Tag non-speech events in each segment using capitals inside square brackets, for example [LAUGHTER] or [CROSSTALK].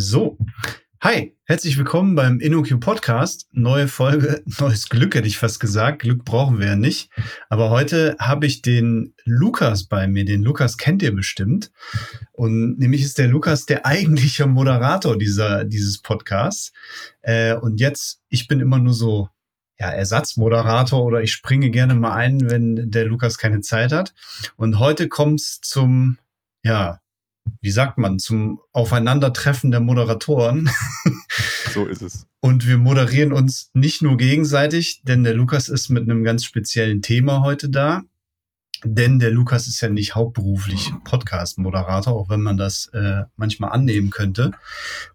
So, hi, herzlich willkommen beim InnoQ Podcast. Neue Folge, [LAUGHS] neues Glück hätte ich fast gesagt. Glück brauchen wir ja nicht. Aber heute habe ich den Lukas bei mir. Den Lukas kennt ihr bestimmt. Und nämlich ist der Lukas der eigentliche Moderator dieser, dieses Podcasts. Äh, und jetzt, ich bin immer nur so ja, Ersatzmoderator oder ich springe gerne mal ein, wenn der Lukas keine Zeit hat. Und heute kommt's zum, ja, wie sagt man, zum Aufeinandertreffen der Moderatoren. [LAUGHS] So ist es. Und wir moderieren uns nicht nur gegenseitig, denn der Lukas ist mit einem ganz speziellen Thema heute da. Denn der Lukas ist ja nicht hauptberuflich Podcast-Moderator, auch wenn man das äh, manchmal annehmen könnte.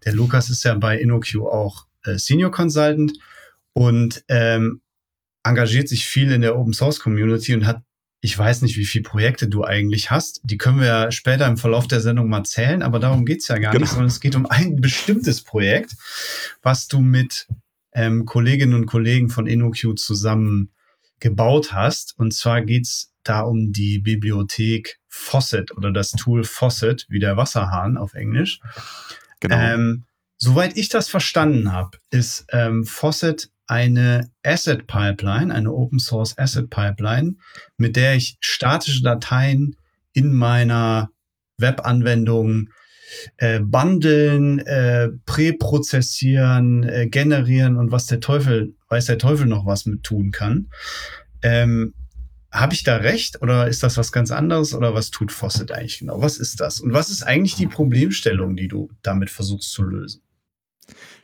Der Lukas ist ja bei InnoQ auch äh, Senior Consultant und ähm, engagiert sich viel in der Open Source Community und hat ich weiß nicht, wie viele Projekte du eigentlich hast. Die können wir ja später im Verlauf der Sendung mal zählen, aber darum geht's ja gar genau. nicht, sondern es geht um ein bestimmtes Projekt, was du mit ähm, Kolleginnen und Kollegen von InnoQ zusammen gebaut hast. Und zwar geht's da um die Bibliothek Faucet oder das Tool Faucet, wie der Wasserhahn auf Englisch. Genau. Ähm, soweit ich das verstanden habe, ist ähm, Faucet eine Asset Pipeline, eine Open Source Asset Pipeline, mit der ich statische Dateien in meiner Webanwendung äh, bundeln, äh, präprozessieren, äh, generieren und was der Teufel, weiß der Teufel noch was mit tun kann. Ähm, Habe ich da recht oder ist das was ganz anderes oder was tut Fawcett eigentlich genau? Was ist das? Und was ist eigentlich die Problemstellung, die du damit versuchst zu lösen?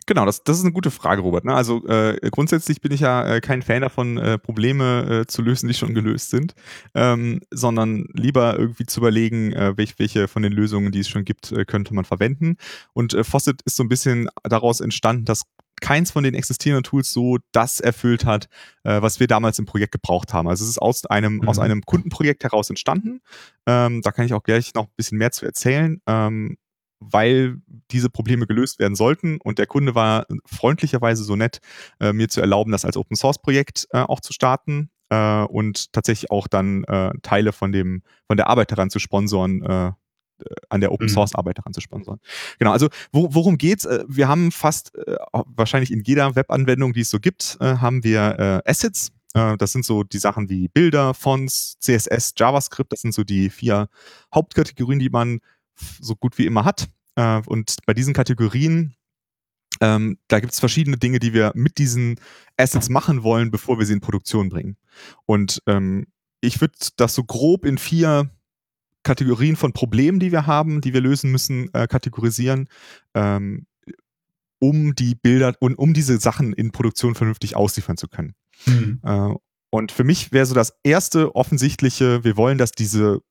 Genau, das, das ist eine gute Frage, Robert. Ne? Also äh, grundsätzlich bin ich ja äh, kein Fan davon, äh, Probleme äh, zu lösen, die schon gelöst sind, ähm, sondern lieber irgendwie zu überlegen, äh, welch, welche von den Lösungen, die es schon gibt, äh, könnte man verwenden. Und Faucet ist so ein bisschen daraus entstanden, dass keins von den existierenden Tools so das erfüllt hat, äh, was wir damals im Projekt gebraucht haben. Also es ist aus einem, mhm. aus einem Kundenprojekt heraus entstanden. Ähm, da kann ich auch gleich noch ein bisschen mehr zu erzählen. Ähm, weil diese Probleme gelöst werden sollten. Und der Kunde war freundlicherweise so nett, äh, mir zu erlauben, das als Open Source Projekt äh, auch zu starten äh, und tatsächlich auch dann äh, Teile von dem von der Arbeit daran zu sponsoren. Äh, an der Open mhm. Source Arbeit daran zu sponsoren. Genau, also wo, worum geht's? Äh, wir haben fast wahrscheinlich in jeder Webanwendung, die es so gibt, haben wir Assets. Das sind so die Sachen wie Bilder, Fonts, CSS, JavaScript. Das sind so die vier Hauptkategorien, die man so gut wie immer hat. Äh, und bei diesen Kategorien, ähm, da gibt es verschiedene Dinge, die wir mit diesen Assets machen wollen, bevor wir sie in Produktion bringen. Und ähm, ich würde das so grob in vier Kategorien von Problemen, die wir haben, die wir lösen müssen, äh, kategorisieren, ähm, um die Bilder und um diese Sachen in Produktion vernünftig ausliefern zu können. Mhm. Äh, und für mich wäre so das erste offensichtliche, wir wollen, dass diese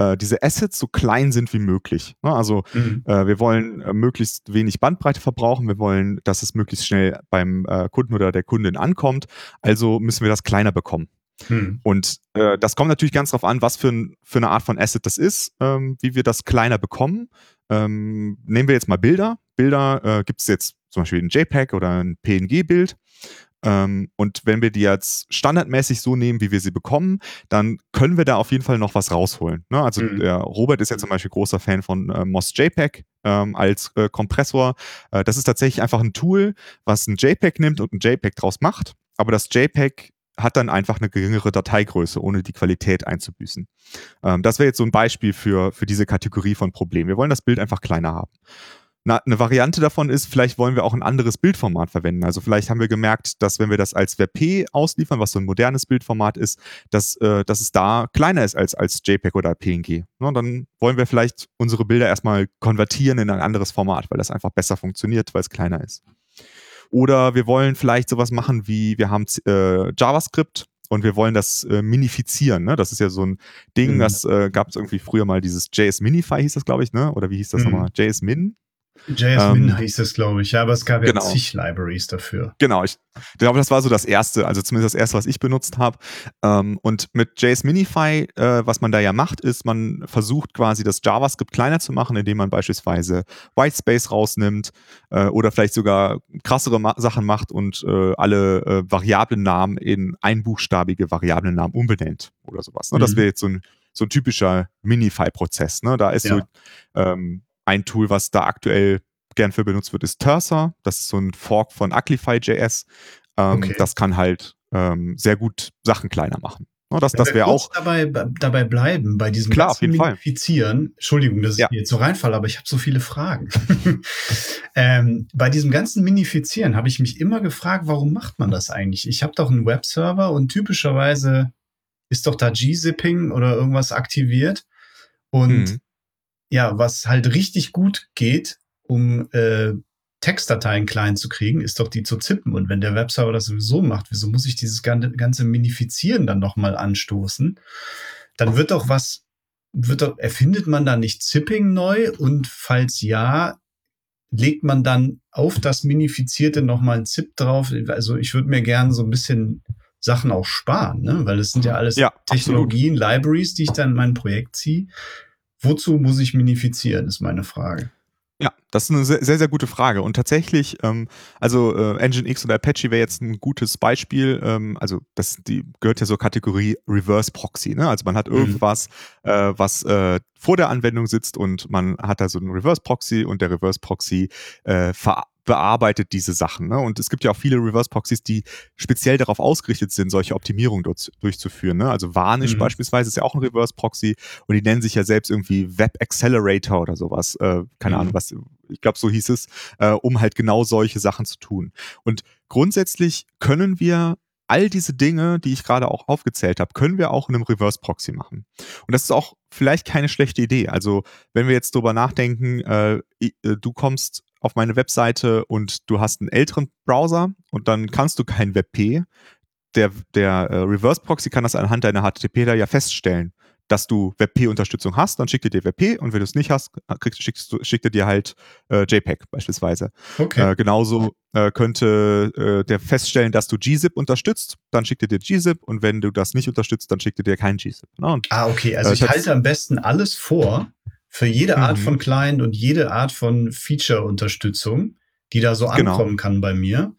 äh, diese Assets so klein sind wie möglich. Ne? Also mhm. äh, wir wollen äh, möglichst wenig Bandbreite verbrauchen, wir wollen, dass es möglichst schnell beim äh, Kunden oder der Kundin ankommt, also müssen wir das kleiner bekommen. Mhm. Und das kommt natürlich ganz darauf an, was für, ein, für eine Art von Asset das ist, ähm, wie wir das kleiner bekommen. Ähm, nehmen wir jetzt mal Bilder. Bilder gibt es jetzt zum Beispiel ein JPEG oder ein PNG-Bild. Ähm, und wenn wir die jetzt standardmäßig so nehmen, wie wir sie bekommen, dann können wir da auf jeden Fall noch was rausholen. Ne? Also mhm. der Robert ist ja zum Beispiel großer Fan von äh, MOS JPEG ähm, als äh, Kompressor. Äh, das ist tatsächlich einfach ein Tool, was ein JPEG nimmt und ein JPEG draus macht. Aber das JPEG hat dann einfach eine geringere Dateigröße, ohne die Qualität einzubüßen. Ähm, das wäre jetzt so ein Beispiel für, für diese Kategorie von Problemen. Wir wollen das Bild einfach kleiner haben. Na, eine Variante davon ist, vielleicht wollen wir auch ein anderes Bildformat verwenden. Also vielleicht haben wir gemerkt, dass wenn wir das als WebP ausliefern, was so ein modernes Bildformat ist, dass, äh, dass es da kleiner ist als, als JPEG oder PNG. Na, dann wollen wir vielleicht unsere Bilder erstmal konvertieren in ein anderes Format, weil das einfach besser funktioniert, weil es kleiner ist. Oder wir wollen vielleicht sowas machen wie, wir haben äh, JavaScript und wir wollen das äh, minifizieren. Ne? Das ist ja so ein Ding, mhm. das äh, gab es irgendwie früher mal dieses JS Minify hieß das, glaube ich, ne? Oder wie hieß das mhm. nochmal? JS Min? JSMin ähm, hieß es, glaube ich, ja, aber es gab genau. ja zig Libraries dafür. Genau, ich glaube, das war so das erste, also zumindest das erste, was ich benutzt habe. Ähm, und mit JSMinify, äh, was man da ja macht, ist, man versucht quasi das JavaScript kleiner zu machen, indem man beispielsweise Whitespace rausnimmt äh, oder vielleicht sogar krassere Ma Sachen macht und äh, alle äh, Variablennamen in einbuchstabige Variablennamen umbenennt oder sowas. Ne? Mhm. Das wäre jetzt so ein so ein typischer Minify-Prozess. Ne? Da ist ja. so ähm, ein Tool, was da aktuell gern für benutzt wird, ist Tersa. Das ist so ein Fork von Uglify.js. Ähm, okay. Das kann halt ähm, sehr gut Sachen kleiner machen. No, das das wäre auch. Dabei, dabei bleiben, bei diesem Klar, auf jeden Minifizieren. Fall. Entschuldigung, dass ja. ich jetzt so reinfalle, aber ich habe so viele Fragen. [LAUGHS] ähm, bei diesem ganzen Minifizieren habe ich mich immer gefragt, warum macht man das eigentlich? Ich habe doch einen Webserver und typischerweise ist doch da G-Zipping oder irgendwas aktiviert. Und mhm. Ja, was halt richtig gut geht, um äh, Textdateien klein zu kriegen, ist doch die zu zippen. Und wenn der Webserver das sowieso macht, wieso muss ich dieses ganze Minifizieren dann nochmal anstoßen? Dann wird doch was, wird doch, erfindet man da nicht Zipping neu? Und falls ja, legt man dann auf das Minifizierte nochmal ein Zip drauf? Also ich würde mir gerne so ein bisschen Sachen auch sparen, ne? weil es sind ja alles ja, Technologien, absolut. Libraries, die ich dann in mein Projekt ziehe. Wozu muss ich minifizieren, ist meine Frage. Ja, das ist eine sehr, sehr, gute Frage. Und tatsächlich, ähm, also äh, Nginx oder Apache wäre jetzt ein gutes Beispiel. Ähm, also das die gehört ja zur Kategorie Reverse Proxy. Ne? Also man hat mhm. irgendwas, äh, was äh, vor der Anwendung sitzt und man hat da so einen Reverse Proxy und der Reverse Proxy äh, ver bearbeitet diese Sachen. Ne? Und es gibt ja auch viele Reverse-Proxys, die speziell darauf ausgerichtet sind, solche Optimierungen dort durchzuführen. Ne? Also Varnish mhm. beispielsweise ist ja auch ein Reverse-Proxy und die nennen sich ja selbst irgendwie Web Accelerator oder sowas. Äh, keine mhm. Ahnung, was, ich glaube, so hieß es, äh, um halt genau solche Sachen zu tun. Und grundsätzlich können wir all diese Dinge, die ich gerade auch aufgezählt habe, können wir auch in einem Reverse Proxy machen. Und das ist auch vielleicht keine schlechte Idee. Also wenn wir jetzt drüber nachdenken, äh, äh du kommst auf meine Webseite und du hast einen älteren Browser und dann kannst du kein WebP. Der, der äh, Reverse Proxy kann das anhand deiner HTTP da ja feststellen, dass du WebP-Unterstützung hast, dann schickt er dir WebP und wenn du es nicht hast, kriegst, schickst du, schickt er dir halt äh, JPEG beispielsweise. Okay. Äh, genauso äh, könnte äh, der feststellen, dass du gzip unterstützt, dann schickt er dir gzip und wenn du das nicht unterstützt, dann schickt er dir kein gzip. Ne? ah, okay, also äh, ich halte am besten alles vor für jede Art mhm. von Client und jede Art von Feature-Unterstützung, die da so genau. ankommen kann bei mir.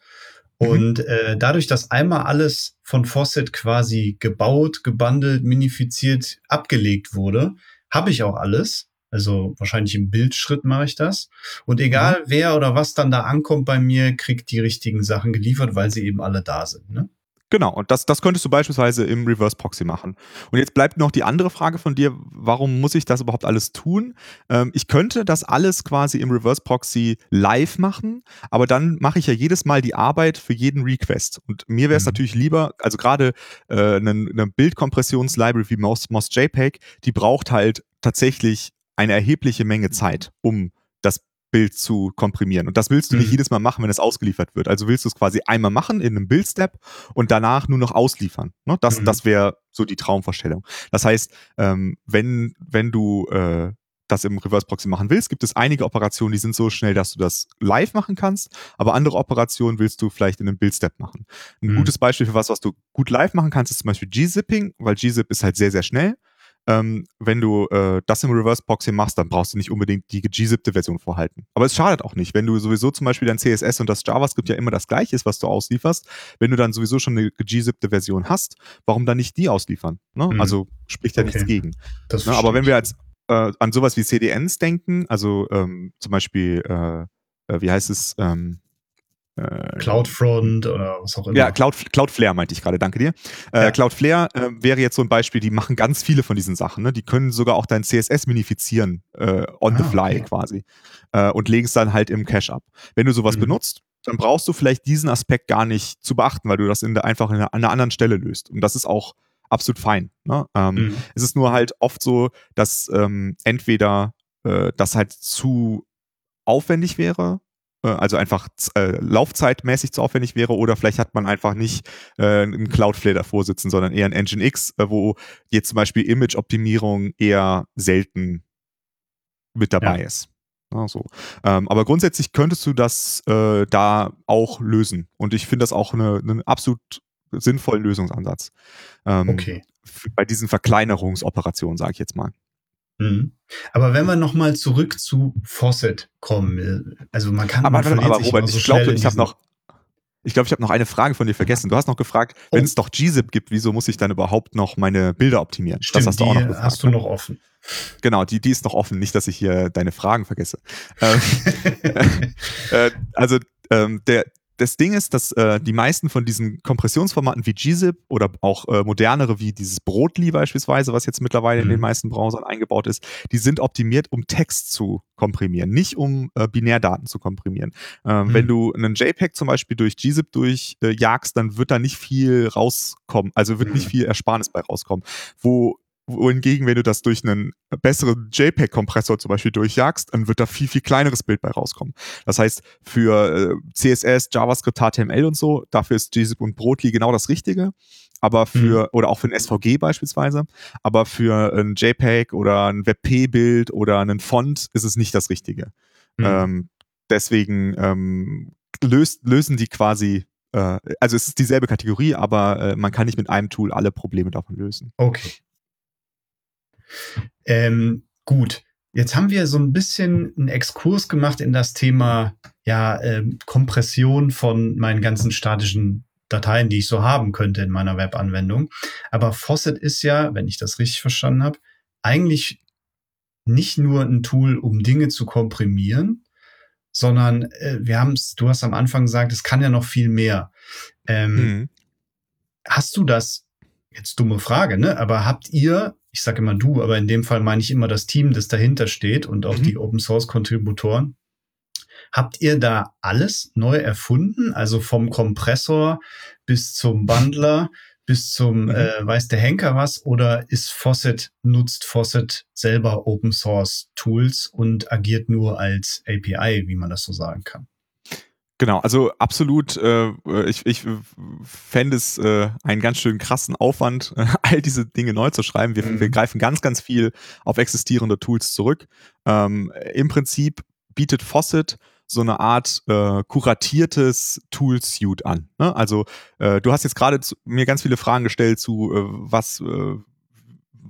Mhm. Und äh, dadurch, dass einmal alles von Faucet quasi gebaut, gebundelt, minifiziert, abgelegt wurde, habe ich auch alles. Also wahrscheinlich im Bildschritt mache ich das. Und egal mhm. wer oder was dann da ankommt bei mir, kriegt die richtigen Sachen geliefert, weil sie eben alle da sind. Ne? Genau, und das, das könntest du beispielsweise im Reverse Proxy machen. Und jetzt bleibt noch die andere Frage von dir, warum muss ich das überhaupt alles tun? Ähm, ich könnte das alles quasi im Reverse Proxy live machen, aber dann mache ich ja jedes Mal die Arbeit für jeden Request. Und mir wäre es mhm. natürlich lieber, also gerade äh, eine, eine Bildkompressions-Library wie Moss, Moss JPEG, die braucht halt tatsächlich eine erhebliche Menge Zeit, um das Bild zu komprimieren. Und das willst du nicht mhm. jedes Mal machen, wenn es ausgeliefert wird. Also willst du es quasi einmal machen in einem Bildstep und danach nur noch ausliefern. Ne? Das, mhm. das wäre so die Traumvorstellung. Das heißt, ähm, wenn, wenn du äh, das im Reverse Proxy machen willst, gibt es einige Operationen, die sind so schnell, dass du das live machen kannst, aber andere Operationen willst du vielleicht in einem Bildstep machen. Ein mhm. gutes Beispiel für was, was du gut live machen kannst, ist zum Beispiel Gzipping, weil Gzip ist halt sehr, sehr schnell ähm, wenn du äh, das im Reverse Proxy machst, dann brauchst du nicht unbedingt die gezippte Version vorhalten. Aber es schadet auch nicht, wenn du sowieso zum Beispiel dein CSS und das JavaScript ja immer das gleiche ist, was du auslieferst, wenn du dann sowieso schon eine gezippte Version hast, warum dann nicht die ausliefern? Ne? Mhm. Also spricht ja okay. nichts gegen. Ne? Aber wenn wir jetzt äh, an sowas wie CDNs denken, also ähm, zum Beispiel, äh, äh wie heißt es, ähm, äh, Cloudfront oder was auch immer. Ja, Cloud, Cloudflare meinte ich gerade, danke dir. Äh, ja. Cloudflare äh, wäre jetzt so ein Beispiel, die machen ganz viele von diesen Sachen. Ne? Die können sogar auch dein CSS minifizieren, äh, on ah, the fly okay. quasi. Äh, und legen es dann halt im Cache ab. Wenn du sowas mhm. benutzt, dann brauchst du vielleicht diesen Aspekt gar nicht zu beachten, weil du das in der, einfach in einer, an einer anderen Stelle löst. Und das ist auch absolut fein. Ne? Ähm, mhm. Es ist nur halt oft so, dass ähm, entweder das halt zu aufwendig wäre also einfach äh, laufzeitmäßig zu aufwendig wäre oder vielleicht hat man einfach nicht äh, einen Cloudflare davor sitzen, sondern eher ein Nginx, äh, wo jetzt zum Beispiel Image-Optimierung eher selten mit dabei ja. ist. Ja, so. Ähm, aber grundsätzlich könntest du das äh, da auch lösen und ich finde das auch einen eine absolut sinnvollen Lösungsansatz. Ähm, okay. Bei diesen Verkleinerungsoperationen, sage ich jetzt mal. Mhm. Aber wenn wir nochmal zurück zu Fawcett kommen, äh, also man kann. Aber, man aber Robert, so ich glaube, ich habe noch. Ich glaube, ich habe noch eine Frage von dir vergessen. Du hast noch gefragt, oh. wenn es doch gzip gibt, wieso muss ich dann überhaupt noch meine Bilder optimieren? Stimmt, das hast du auch noch gefragt. hast du noch offen. Genau, die, die ist noch offen. Nicht, dass ich hier deine Fragen vergesse. [LAUGHS] Ähm, [LAUGHS] äh, also ähm, der, das Ding ist, dass äh, die meisten von diesen Kompressionsformaten wie gzip oder auch äh, modernere wie dieses Brotli beispielsweise, was jetzt mittlerweile mhm. in den mhm. meisten Browsern eingebaut ist, die sind optimiert, um Text zu komprimieren, nicht um äh, Binärdaten zu komprimieren. Ähm, mhm. Wenn du einen JPEG zum Beispiel durch gzip durchjagst, dann wird da nicht viel rauskommen, also wird nicht mhm. viel Ersparnis bei rauskommen. Wo wohingegen, wenn du das durch einen besseren JPEG-Kompressor zum Beispiel durchjagst, dann wird da viel, viel kleineres Bild bei rauskommen. Das heißt, für äh, CSS, JavaScript, HTML und so, dafür ist gzip und Brotli genau das Richtige. Aber für, mhm. oder auch für ein SVG beispielsweise, aber für ein JPEG oder ein WebP-Bild oder einen Font ist es nicht das Richtige. Mhm. Ähm, deswegen ähm, löst, lösen die quasi äh, also es ist dieselbe Kategorie, aber äh, man kann nicht mit einem Tool alle Probleme davon lösen. Okay. Ähm, gut, jetzt haben wir so ein bisschen einen Exkurs gemacht in das Thema ja, ähm, Kompression von meinen ganzen statischen Dateien, die ich so haben könnte in meiner Webanwendung. Aber Faucet ist ja, wenn ich das richtig verstanden habe, eigentlich nicht nur ein Tool, um Dinge zu komprimieren, sondern äh, wir haben es, du hast am Anfang gesagt, es kann ja noch viel mehr. Ähm, mhm. Hast du das, jetzt dumme Frage, ne? Aber habt ihr ich sage immer du, aber in dem Fall meine ich immer das Team, das dahinter steht und auch mhm. die Open Source Kontributoren. Habt ihr da alles neu erfunden? Also vom Kompressor bis zum Bundler bis zum mhm. äh, weiß der Henker was? Oder ist Faucet, nutzt Faucet selber Open Source Tools und agiert nur als API, wie man das so sagen kann? Genau, also absolut, äh, ich, ich fände es äh, einen ganz schön krassen Aufwand, äh, [LAUGHS] all diese Dinge neu zu schreiben. Wir, mhm. wir greifen ganz, ganz viel auf existierende Tools zurück. Ähm, Im Prinzip bietet Faucet so eine Art äh, kuratiertes Tool-Suite an. Ne? Also äh, du hast jetzt gerade mir ganz viele Fragen gestellt zu, äh, was, äh,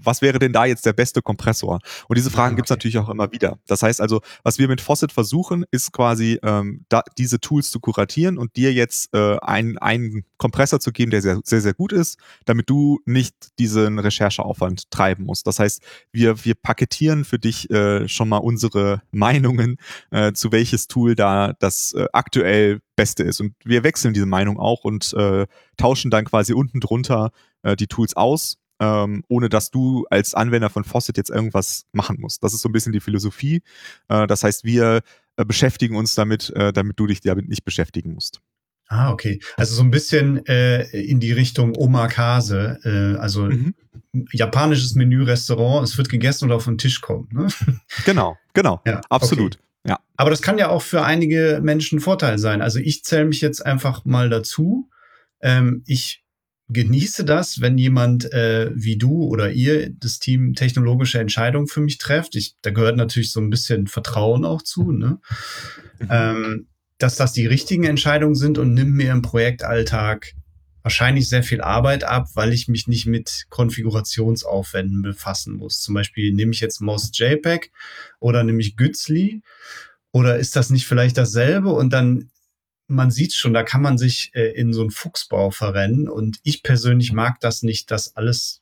was wäre denn da jetzt der beste Kompressor? Und diese Fragen okay. gibt es natürlich auch immer wieder. Das heißt also, was wir mit Faucet versuchen, ist quasi ähm, da, diese Tools zu kuratieren und dir jetzt äh, einen, einen Kompressor zu geben, der sehr, sehr, sehr gut ist, damit du nicht diesen Rechercheaufwand treiben musst. Das heißt, wir, wir paketieren für dich äh, schon mal unsere Meinungen, äh, zu welches Tool da das äh, aktuell Beste ist. Und wir wechseln diese Meinung auch und äh, tauschen dann quasi unten drunter äh, die Tools aus ähm, ohne dass du als Anwender von Faucet jetzt irgendwas machen musst. Das ist so ein bisschen die Philosophie. Äh, das heißt, wir äh, beschäftigen uns damit, äh, damit du dich damit nicht beschäftigen musst. Ah, okay. Also so ein bisschen äh, in die Richtung Omakase, äh, also mhm. japanisches Menü-Restaurant, es wird gegessen und auf den Tisch kommt. Ne? [LAUGHS] Genau, genau, ja, absolut. Okay. Ja. Aber das kann ja auch für einige Menschen ein Vorteil sein. Also ich zähle mich jetzt einfach mal dazu. Ähm, ich genieße das, wenn jemand äh, wie du oder ihr, das Team, technologische Entscheidungen für mich trefft. Ich, da gehört natürlich so ein bisschen Vertrauen auch zu, ne? Ähm, dass das die richtigen Entscheidungen sind und nimmt mir im Projektalltag wahrscheinlich sehr viel Arbeit ab, weil ich mich nicht mit Konfigurationsaufwänden befassen muss. Zum Beispiel nehme ich jetzt Most JPEG oder nehme ich Gützli oder ist das nicht vielleicht dasselbe und dann man sieht schon, da kann man sich äh, in so einen Fuchsbau verrennen. Und ich persönlich mag das nicht, dass alles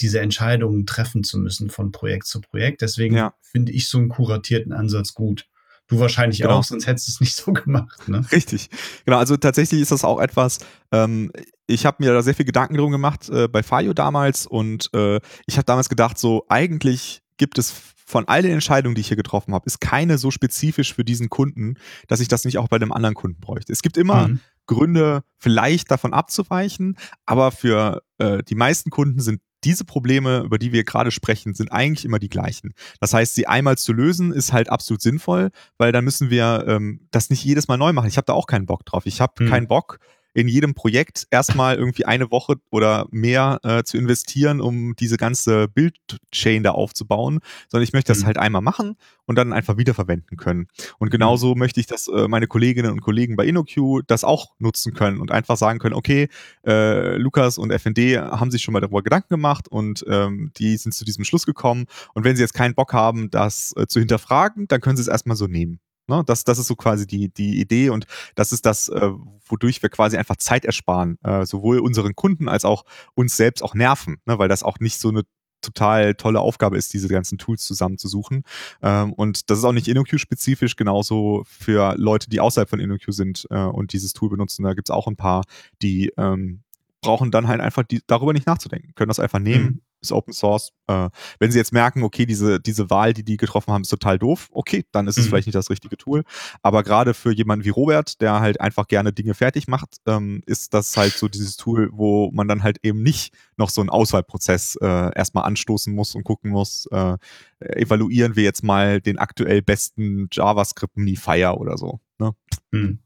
diese Entscheidungen treffen zu müssen von Projekt zu Projekt. Deswegen ja. finde ich so einen kuratierten Ansatz gut. Du wahrscheinlich genau. auch, sonst hättest du es nicht so gemacht. Ne? Richtig. Genau, also tatsächlich ist das auch etwas, ähm, ich habe mir da sehr viel Gedanken drum gemacht äh, bei Fayo damals und äh, ich habe damals gedacht, so eigentlich gibt es von all den Entscheidungen, die ich hier getroffen habe, ist keine so spezifisch für diesen Kunden, dass ich das nicht auch bei einem anderen Kunden bräuchte. Es gibt immer mhm. Gründe, vielleicht davon abzuweichen, aber für äh, die meisten Kunden sind diese Probleme, über die wir gerade sprechen, sind eigentlich immer die gleichen. Das heißt, sie einmal zu lösen, ist halt absolut sinnvoll, weil dann müssen wir ähm, das nicht jedes Mal neu machen. Ich habe da auch keinen Bock drauf. Ich habe mhm. keinen Bock, in jedem Projekt erstmal irgendwie eine Woche oder mehr äh, zu investieren, um diese ganze Bildchain da aufzubauen, sondern ich möchte das mhm. halt einmal machen und dann einfach wiederverwenden können. Und genauso mhm. möchte ich, dass äh, meine Kolleginnen und Kollegen bei InnoQ das auch nutzen können und einfach sagen können, okay, äh, Lukas und FND haben sich schon mal darüber Gedanken gemacht und ähm, die sind zu diesem Schluss gekommen. Und wenn sie jetzt keinen Bock haben, das äh, zu hinterfragen, dann können sie es erstmal so nehmen. Ne? Das, das ist so quasi die, die Idee und das ist das, äh, wodurch wir quasi einfach Zeit ersparen, äh, sowohl unseren Kunden als auch uns selbst auch nerven, ne? weil das auch nicht so eine total tolle Aufgabe ist, diese ganzen Tools zusammenzusuchen. Ähm, und das ist auch nicht InnoQ-spezifisch, genauso für Leute, die außerhalb von InnoQ sind äh, und dieses Tool benutzen. Da gibt es auch ein paar, die ähm, brauchen dann halt einfach die, darüber nicht nachzudenken, können das einfach nehmen, mhm ist Open Source. Äh, wenn sie jetzt merken, okay, diese, diese Wahl, die die getroffen haben, ist total doof, okay, dann ist es mhm. vielleicht nicht das richtige Tool. Aber gerade für jemanden wie Robert, der halt einfach gerne Dinge fertig macht, ähm, ist das halt so dieses Tool, wo man dann halt eben nicht noch so einen Auswahlprozess äh, erstmal anstoßen muss und gucken muss, äh, evaluieren wir jetzt mal den aktuell besten JavaScript Minifier oder so. Ne? Mhm.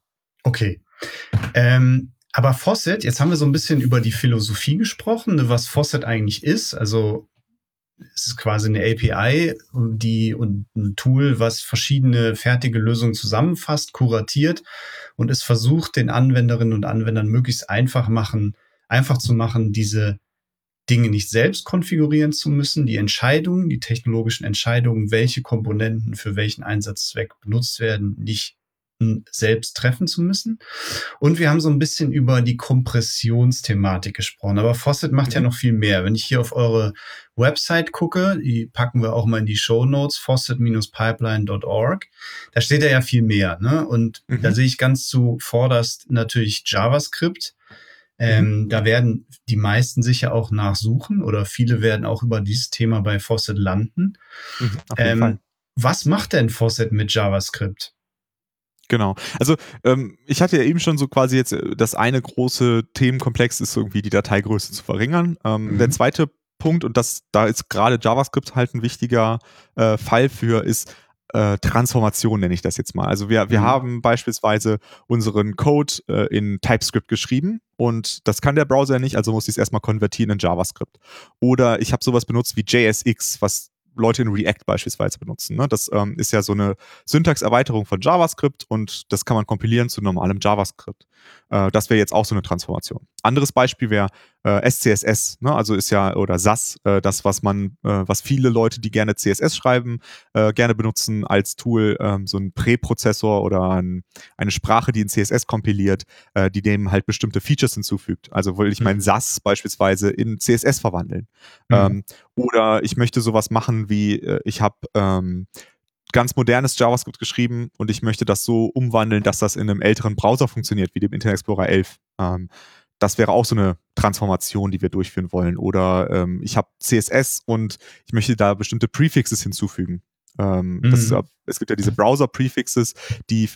Okay. Ähm, aber Fawcett, jetzt haben wir so ein bisschen über die Philosophie gesprochen, ne, was Fawcett eigentlich ist. Also es ist quasi eine API die, und ein Tool, was verschiedene fertige Lösungen zusammenfasst, kuratiert und es versucht, den Anwenderinnen und Anwendern möglichst einfach machen, einfach zu machen, diese Dinge nicht selbst konfigurieren zu müssen, die Entscheidungen, die technologischen Entscheidungen, welche Komponenten für welchen Einsatzzweck benutzt werden, nicht selbst treffen zu müssen. Und wir haben so ein bisschen über die Kompressionsthematik gesprochen. Aber Fawcett macht mhm. ja noch viel mehr. Wenn ich hier auf eure Website gucke, die packen wir auch mal in die Show Notes, fawcett-pipeline.org, da steht ja viel mehr. Ne? Und mhm. da sehe ich ganz zuvorderst natürlich JavaScript. Ähm, mhm. Da werden die meisten sicher auch nachsuchen oder viele werden auch über dieses Thema bei Fawcett landen. Mhm, ähm, was macht denn Fawcett mit JavaScript? Genau. Also ähm, ich hatte ja eben schon so quasi jetzt äh, das eine große Themenkomplex ist irgendwie die Dateigröße zu verringern. Ähm, mhm. Der zweite Punkt und das da ist gerade JavaScript halt ein wichtiger äh, Fall für ist äh, Transformation nenne ich das jetzt mal. Also wir, wir mhm. haben beispielsweise unseren Code äh, in TypeScript geschrieben und das kann der Browser nicht, also muss ich es erstmal konvertieren in JavaScript. Oder ich habe sowas benutzt wie JSX, was Leute in React beispielsweise benutzen. Ne? Das ähm, ist ja so eine Syntaxerweiterung von JavaScript und das kann man kompilieren zu normalem JavaScript. Äh, das wäre jetzt auch so eine Transformation. Anderes Beispiel wäre äh, SCSS, ne? also ist ja, oder SAS, äh, das, was man, äh, was viele Leute, die gerne CSS schreiben, äh, gerne benutzen als Tool, ähm, so ein Präprozessor oder ein, eine Sprache, die in CSS kompiliert, äh, die dem halt bestimmte Features hinzufügt. Also will ich mhm. mein SAS beispielsweise in CSS verwandeln. Mhm. Ähm, oder ich möchte sowas machen wie, ich habe ähm, ganz modernes JavaScript geschrieben und ich möchte das so umwandeln, dass das in einem älteren Browser funktioniert, wie dem Internet Explorer 11. Ähm, das wäre auch so eine Transformation, die wir durchführen wollen. Oder ähm, ich habe CSS und ich möchte da bestimmte Prefixes hinzufügen. Ähm, mhm. das, es gibt ja diese Browser-Prefixes, die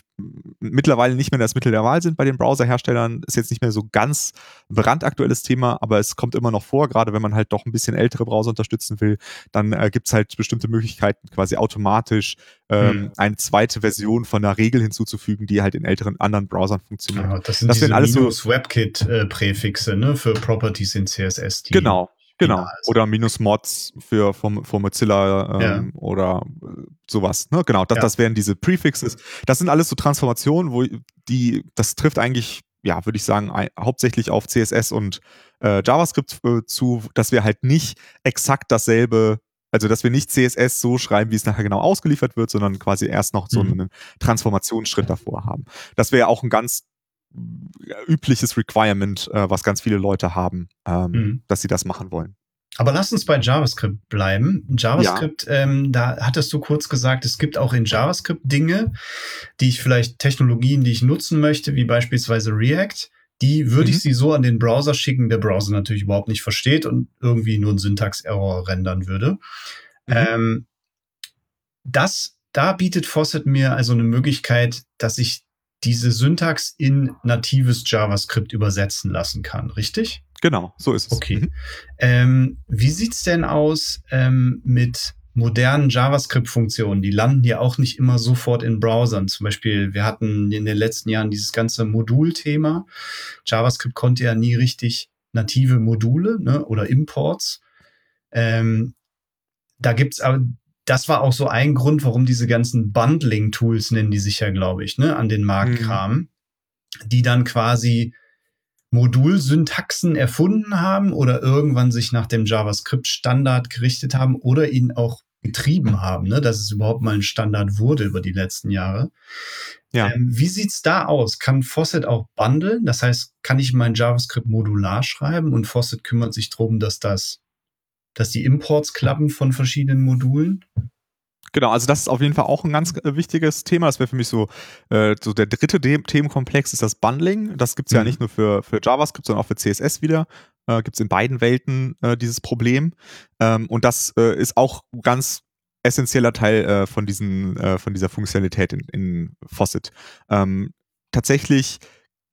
mittlerweile nicht mehr das Mittel der Wahl sind bei den Browserherstellern. Ist jetzt nicht mehr so ganz brandaktuelles Thema, aber es kommt immer noch vor, gerade wenn man halt doch ein bisschen ältere Browser unterstützen will, dann äh, gibt es halt bestimmte Möglichkeiten, quasi automatisch ähm, mhm. eine zweite Version von einer Regel hinzuzufügen, die halt in älteren anderen Browsern funktioniert. Ja, das sind das diese alles so WebKit-Präfixe ne, für Properties in CSS. Die genau, Genau. Oder minus Mods für vom, vom Mozilla ähm, ja. oder äh, sowas. Ne? Genau, das, ja. das wären diese Prefixes. Das sind alles so Transformationen, wo die, das trifft eigentlich, ja, würde ich sagen, hauptsächlich auf CSS und äh, JavaScript äh, zu, dass wir halt nicht exakt dasselbe also, dass wir nicht CSS so schreiben, wie es nachher genau ausgeliefert wird, sondern quasi erst noch so mhm. einen Transformationsschritt davor haben. Das wäre auch ein ganz übliches Requirement, äh, was ganz viele Leute haben, ähm, mhm. dass sie das machen wollen. Aber lass uns bei JavaScript bleiben. JavaScript, ja. ähm, da hattest du kurz gesagt, es gibt auch in JavaScript Dinge, die ich vielleicht Technologien, die ich nutzen möchte, wie beispielsweise React. Die würde mhm. ich sie so an den Browser schicken, der Browser natürlich überhaupt nicht versteht und irgendwie nur einen Syntax-Error rendern würde. Mhm. Ähm, das, da bietet Fawcett mir also eine Möglichkeit, dass ich diese Syntax in natives JavaScript übersetzen lassen kann, richtig? Genau, so ist es. Okay. Mhm. Ähm, wie sieht's denn aus ähm, mit modernen JavaScript-Funktionen? Die landen ja auch nicht immer sofort in Browsern. Zum Beispiel, wir hatten in den letzten Jahren dieses ganze Modulthema. JavaScript konnte ja nie richtig native Module ne, oder Imports. Ähm, da gibt's aber das war auch so ein Grund, warum diese ganzen Bundling-Tools nennen die sich ja, glaube ich, ne, an den Markt mhm. kamen, die dann quasi Modulsyntaxen erfunden haben oder irgendwann sich nach dem JavaScript-Standard gerichtet haben oder ihn auch getrieben haben, ne? dass es überhaupt mal ein Standard wurde über die letzten Jahre. Ja. Ähm, wie sieht's da aus? Kann Faucet auch bundeln? Das heißt, kann ich mein JavaScript modular schreiben und Faucet kümmert sich darum, dass das, dass die Imports klappen von verschiedenen Modulen? Genau, also das ist auf jeden Fall auch ein ganz äh, wichtiges Thema. Das wäre für mich so, äh, so der dritte De Themenkomplex ist das Bundling. Das gibt's mhm. ja nicht nur für, für JavaScript, sondern auch für CSS wieder. Äh, gibt's in beiden Welten äh, dieses Problem. Ähm, und das äh, ist auch ganz essentieller Teil äh, von, diesen, äh, von dieser Funktionalität in, in Faucet. Ähm, tatsächlich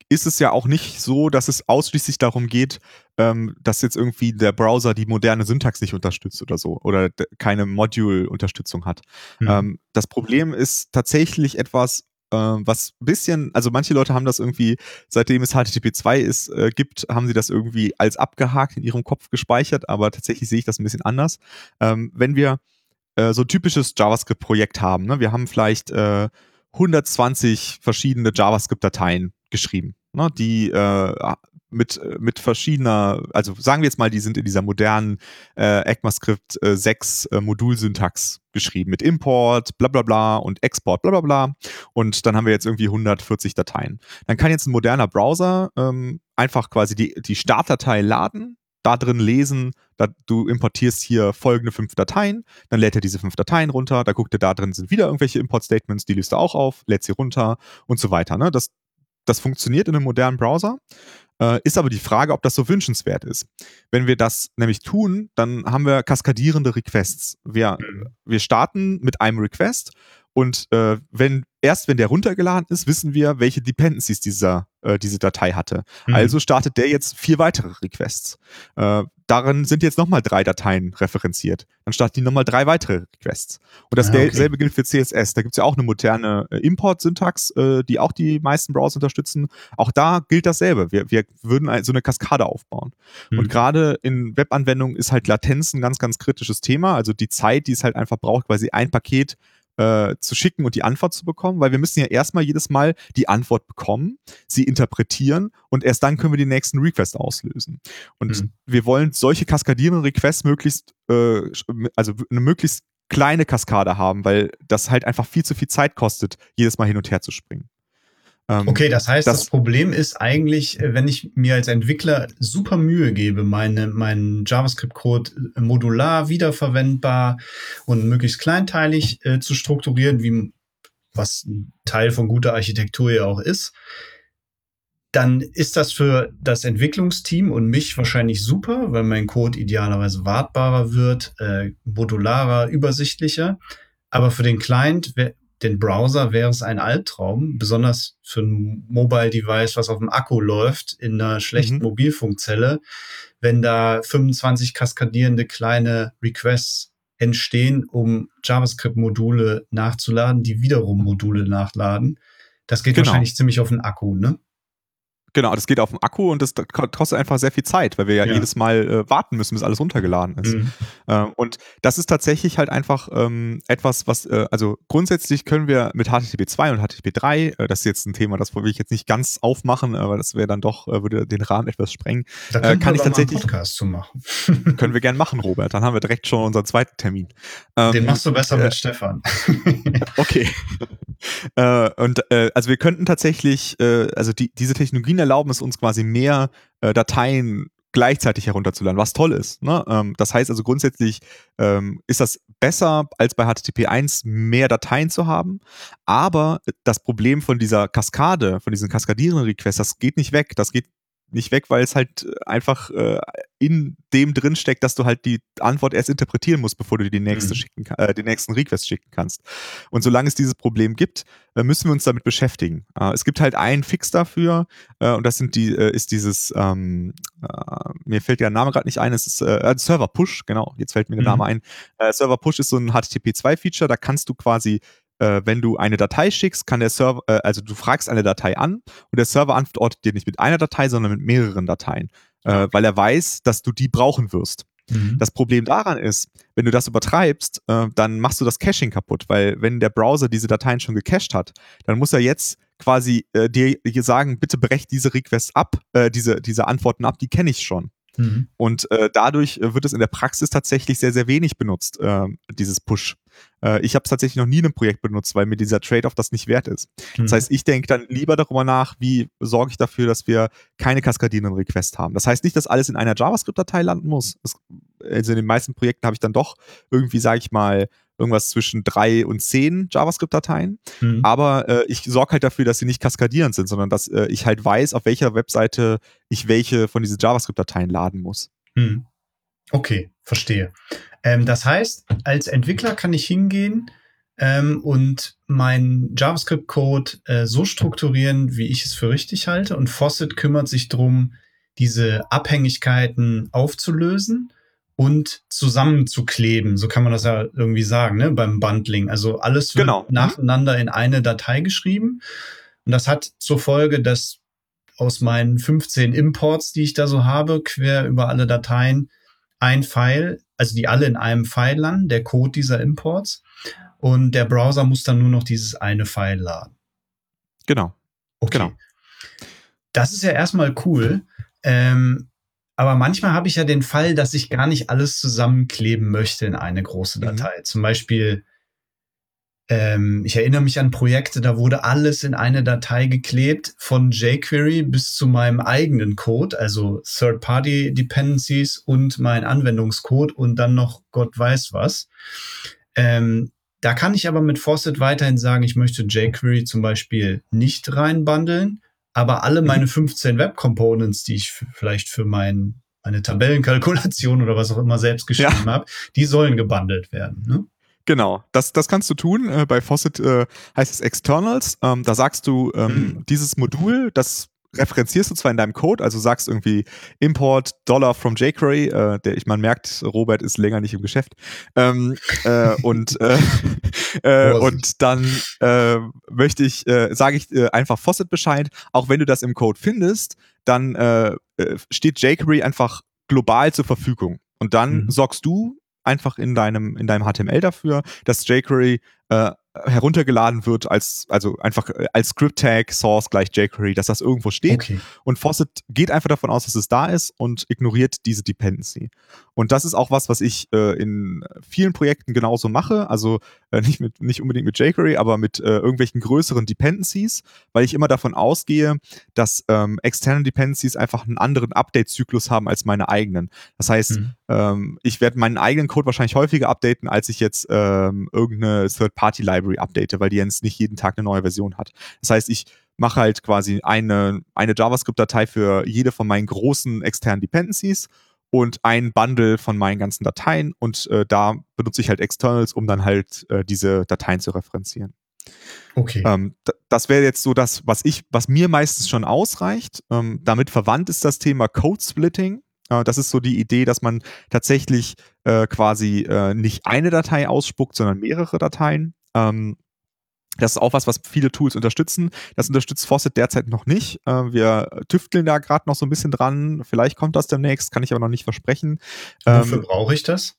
ist es ja auch nicht so, dass es ausschließlich darum geht, ähm, dass jetzt irgendwie der Browser die moderne Syntax nicht unterstützt oder so oder keine Module-Unterstützung hat. Mhm. Ähm, das Problem ist tatsächlich etwas, äh, was ein bisschen, also manche Leute haben das irgendwie, seitdem es HTTP 2 ist, äh, gibt, haben sie das irgendwie als abgehakt in ihrem Kopf gespeichert, aber tatsächlich sehe ich das ein bisschen anders. Ähm, wenn wir äh, so ein typisches JavaScript-Projekt haben, ne? wir haben vielleicht äh, 120 verschiedene JavaScript-Dateien geschrieben ne, die äh, mit, mit verschiedener, also sagen wir jetzt mal, die sind in dieser modernen äh, ECMAScript äh, 6 äh, Modulsyntax geschrieben, mit Import, bla bla bla und Export, bla bla bla. Und dann haben wir jetzt irgendwie 140 Dateien. Dann kann jetzt ein moderner Browser ähm, einfach quasi die, die Startdatei laden, da drin lesen, da, du importierst hier folgende fünf Dateien, dann lädt er diese fünf Dateien runter, da guckt er, da drin sind wieder irgendwelche Import-Statements, die liest er auch auf, lädt sie runter und so weiter. Ne? Das, das funktioniert in einem modernen Browser, äh, ist aber die Frage, ob das so wünschenswert ist. Wenn wir das nämlich tun, dann haben wir kaskadierende Requests. Wir, mhm. wir starten mit einem Request und äh, wenn erst wenn der runtergeladen ist, wissen wir, welche Dependencies dieser, äh, diese Datei hatte. Mhm. Also startet der jetzt vier weitere Requests. Äh, darin sind jetzt nochmal drei Dateien referenziert. Dann starten die nochmal drei weitere Requests. Und dasselbe ah, okay. gilt für CSS. Da gibt es ja auch eine moderne äh, Import-Syntax, äh, die auch die meisten Browser unterstützen. Auch da gilt dasselbe. Wir, wir würden so eine Kaskade aufbauen. Mhm. Und gerade in Webanwendungen ist halt Latenz ein ganz, ganz kritisches Thema. Also die Zeit, die es halt einfach braucht, quasi ein Paket äh, zu schicken und die Antwort zu bekommen, weil wir müssen ja erstmal jedes Mal die Antwort bekommen, sie interpretieren und erst dann können wir den nächsten Request auslösen. Und mhm. wir wollen solche kaskadierenden Requests möglichst, äh, also eine möglichst kleine Kaskade haben, weil das halt einfach viel zu viel Zeit kostet, jedes Mal hin und her zu springen. Ähm, okay, das heißt, das, das, Problem ist eigentlich, äh, wenn ich mir als Entwickler super Mühe gebe, meine, meinen JavaScript-Code äh, modular wiederverwendbar und möglichst kleinteilig äh, zu strukturieren, wie was ein Teil von guter Architektur ja auch ist, dann ist das für das Entwicklungsteam und mich wahrscheinlich super, weil mein Code idealerweise wartbarer wird, äh, modularer, übersichtlicher. Aber für den Client den Browser wäre es ein Albtraum, besonders für ein Mobile Device, was auf dem Akku läuft, in einer schlechten mhm. Mobilfunkzelle, wenn da 25 kaskadierende kleine Requests entstehen, um JavaScript-Module nachzuladen, die wiederum Module nachladen. Das geht genau. wahrscheinlich ziemlich auf den Akku, ne? Genau, das geht auf dem Akku und das kostet einfach sehr viel Zeit, weil wir ja, ja. jedes Mal äh, warten müssen, bis alles runtergeladen ist. Mhm. Ähm, und das ist tatsächlich halt einfach ähm, etwas, was, äh, also grundsätzlich können wir mit HTTP 2 und HTTP 3, äh, das ist jetzt ein Thema, das will ich jetzt nicht ganz aufmachen, aber das wäre dann doch, äh, würde den Rahmen etwas sprengen. Da äh, kann ich tatsächlich einen Podcast zu machen. [LAUGHS] können wir gern machen, Robert. Dann haben wir direkt schon unseren zweiten Termin. Ähm, Den machst du besser mit äh, Stefan. okay. [LAUGHS] und also wir könnten tatsächlich, also die, diese Technologien erlauben es uns quasi mehr äh, Dateien gleichzeitig herunterzuladen, was toll ist. Ne? Ähm, das heißt also grundsätzlich ähm, ist das besser als bei HTTP 1 mehr Dateien zu haben, aber das Problem von dieser Kaskade, von diesen kaskadierenden Requests, das geht nicht weg. Das geht nicht weg, weil es halt äh, einfach äh, in dem drin steckt, dass du halt die Antwort erst interpretieren musst, bevor du die nächste mhm. schicken, äh, den nächsten Request schicken kannst. Und solange es dieses Problem gibt, äh, müssen wir uns damit beschäftigen. Äh, es gibt halt einen Fix dafür äh, und das sind die, äh, ist dieses, ähm, äh, mir fällt der Name gerade nicht ein, es ist äh, Server Push, genau, jetzt fällt mir der mhm. Name ein. Äh, Server Push ist so ein HTTP2-Feature, da kannst du quasi äh, wenn du eine Datei schickst, kann der Server, äh, also du fragst eine Datei an und der Server antwortet dir nicht mit einer Datei, sondern mit mehreren Dateien, äh, weil er weiß, dass du die brauchen wirst. Mhm. Das Problem daran ist, wenn du das übertreibst, äh, dann machst du das Caching kaputt, weil wenn der Browser diese Dateien schon gecached hat, dann muss er jetzt quasi äh, dir, dir sagen, bitte brecht diese Requests ab, äh, diese, diese Antworten ab, die kenne ich schon. Mhm. Und äh, dadurch äh, wird es in der Praxis tatsächlich sehr, sehr wenig benutzt, äh, dieses Push. Äh, ich habe es tatsächlich noch nie in einem Projekt benutzt, weil mir dieser Trade-off das nicht wert ist. Mhm. Das heißt, ich denke dann lieber darüber nach, wie sorge ich dafür, dass wir keine kaskadierenden Requests haben. Das heißt nicht, dass alles in einer JavaScript-Datei landen muss. Das, also in den meisten Projekten habe ich dann doch irgendwie, sage ich mal, irgendwas zwischen drei und zehn JavaScript-Dateien. Mhm. Aber äh, ich sorge halt dafür, dass sie nicht kaskadierend sind, sondern dass äh, ich halt weiß, auf welcher Webseite ich welche von diesen JavaScript-Dateien laden muss. Mhm. Okay, verstehe. Ähm, das heißt, als Entwickler kann ich hingehen ähm, und meinen JavaScript-Code äh, so strukturieren, wie ich es für richtig halte. Und Faucet kümmert sich darum, diese Abhängigkeiten aufzulösen und zusammenzukleben. So kann man das ja irgendwie sagen, ne, beim Bundling. Also alles wird genau. Mhm. nacheinander in eine Datei geschrieben. Und das hat zur Folge, dass aus meinen 15 Imports, die ich da so habe, quer über alle Dateien, ein File, also die alle in einem File landen, der Code dieser Imports. Und der Browser muss dann nur noch dieses eine File laden. Genau. Okay. Genau. Das ist ja erstmal cool. Ähm, aber manchmal habe ich ja den Fall, dass ich gar nicht alles zusammenkleben möchte in eine große mhm. Datei. Mhm. Zum Beispiel, ähm, ich erinnere mich an Projekte, da wurde alles in eine Datei geklebt, von jQuery bis zu meinem eigenen Code, also Third-Party-Dependencies und mein Anwendungscode und dann noch Gott weiß was. Ähm, da kann ich aber mit Faucet weiterhin sagen, ich möchte jQuery zum Beispiel nicht reinbundeln aber alle mhm. meine 15 Web Components, die ich vielleicht für mein, meine Tabellenkalkulation oder was auch immer selbst geschrieben ja. habe, die sollen gebundelt werden. Ne? Genau, das, das kannst du tun. Äh, bei Faucet äh, heißt es Externals. Ähm, da sagst du, ähm, mhm. dieses Modul, das referenzierst du zwar in deinem Code, also sagst irgendwie Import Dollar from jQuery, äh, der ich man merkt, Robert ist länger nicht im Geschäft. Ähm, äh, und äh, [LAUGHS] äh, und dann äh, möchte ich, äh, sage ich äh, einfach Faucet Bescheid, auch wenn du das im Code findest, dann äh, äh steht jQuery einfach global zur Verfügung. Und dann mhm. sorgst du einfach in deinem, in deinem HTML dafür, dass jQuery äh, heruntergeladen wird als, also einfach äh, als Script-Tag, Source gleich jQuery, dass das irgendwo steht. Okay. Und Faucet geht einfach davon aus, dass es da ist und ignoriert diese Dependency. Und das ist auch was, was ich äh, in vielen Projekten genauso mache. Also äh, nicht, mit, nicht unbedingt mit jQuery, aber mit äh, irgendwelchen größeren Dependencies, weil ich immer davon ausgehe, dass ähm, externe Dependencies einfach einen anderen Update-Zyklus haben als meine eigenen. Das heißt, mhm. ähm, ich werde meinen eigenen Code wahrscheinlich häufiger updaten, als ich jetzt ähm, irgendeine Third-Party-Library update, weil die jetzt nicht jeden Tag eine neue Version hat. Das heißt, ich mache halt quasi eine, eine JavaScript-Datei für jede von meinen großen externen Dependencies und ein Bundle von meinen ganzen Dateien und äh, da benutze ich halt Externals, um dann halt äh, diese Dateien zu referenzieren. Okay. Ähm, das wäre jetzt so das, was ich, was mir meistens schon ausreicht. Ähm, damit verwandt ist das Thema Code Splitting. Äh, das ist so die Idee, dass man tatsächlich äh, quasi äh, nicht eine Datei ausspuckt, sondern mehrere Dateien. Ähm, das ist auch was, was viele Tools unterstützen. Das unterstützt Faucet derzeit noch nicht. Äh, wir tüfteln da gerade noch so ein bisschen dran. Vielleicht kommt das demnächst, kann ich aber noch nicht versprechen. Wofür ähm, brauche ich das?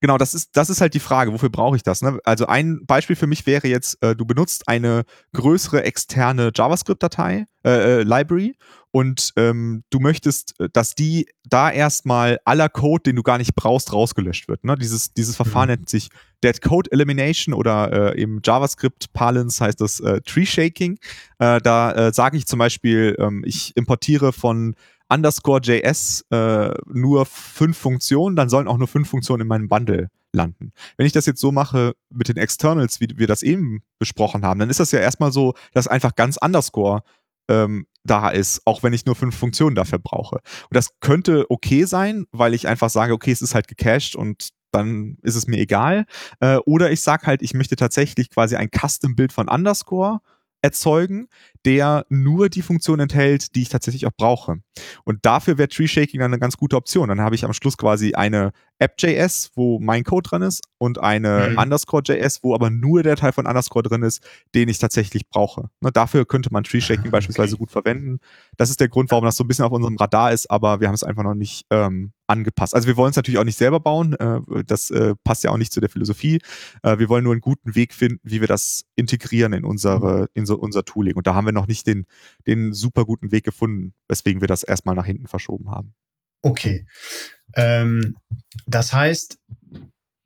Genau, das ist, das ist halt die Frage, wofür brauche ich das? Ne? Also ein Beispiel für mich wäre jetzt, äh, du benutzt eine größere externe JavaScript-Datei, äh, äh, Library, und ähm, du möchtest, äh, dass die da erstmal aller Code, den du gar nicht brauchst, rausgelöscht wird. Ne? Dieses, dieses Verfahren mhm. nennt sich Dead Code Elimination oder äh, im JavaScript Parlance heißt das äh, Tree Shaking. Äh, da äh, sage ich zum Beispiel, ähm, ich importiere von underscore JS äh, nur fünf Funktionen, dann sollen auch nur fünf Funktionen in meinem Bundle landen. Wenn ich das jetzt so mache mit den Externals, wie wir das eben besprochen haben, dann ist das ja erstmal so, dass einfach ganz underscore ähm, da ist, auch wenn ich nur fünf Funktionen dafür brauche. Und das könnte okay sein, weil ich einfach sage, okay, es ist halt gecached und dann ist es mir egal. Äh, oder ich sage halt, ich möchte tatsächlich quasi ein Custom-Bild von Underscore erzeugen, der nur die Funktion enthält, die ich tatsächlich auch brauche. Und dafür wäre Tree Shaking dann eine ganz gute Option. Dann habe ich am Schluss quasi eine App.js, wo mein Code drin ist, und eine mhm. Underscore.js, wo aber nur der Teil von Underscore drin ist, den ich tatsächlich brauche. Ne, dafür könnte man Tree Shaking ah, okay. beispielsweise gut verwenden. Das ist der Grund, warum das so ein bisschen auf unserem Radar ist, aber wir haben es einfach noch nicht ähm, angepasst. Also wir wollen es natürlich auch nicht selber bauen. Äh, das äh, passt ja auch nicht zu der Philosophie. Äh, wir wollen nur einen guten Weg finden, wie wir das integrieren in unsere, mhm. in so unser Tooling. Und da haben wir noch nicht den, den super guten Weg gefunden, weswegen wir das erstmal nach hinten verschoben haben. Okay. Ähm, das heißt,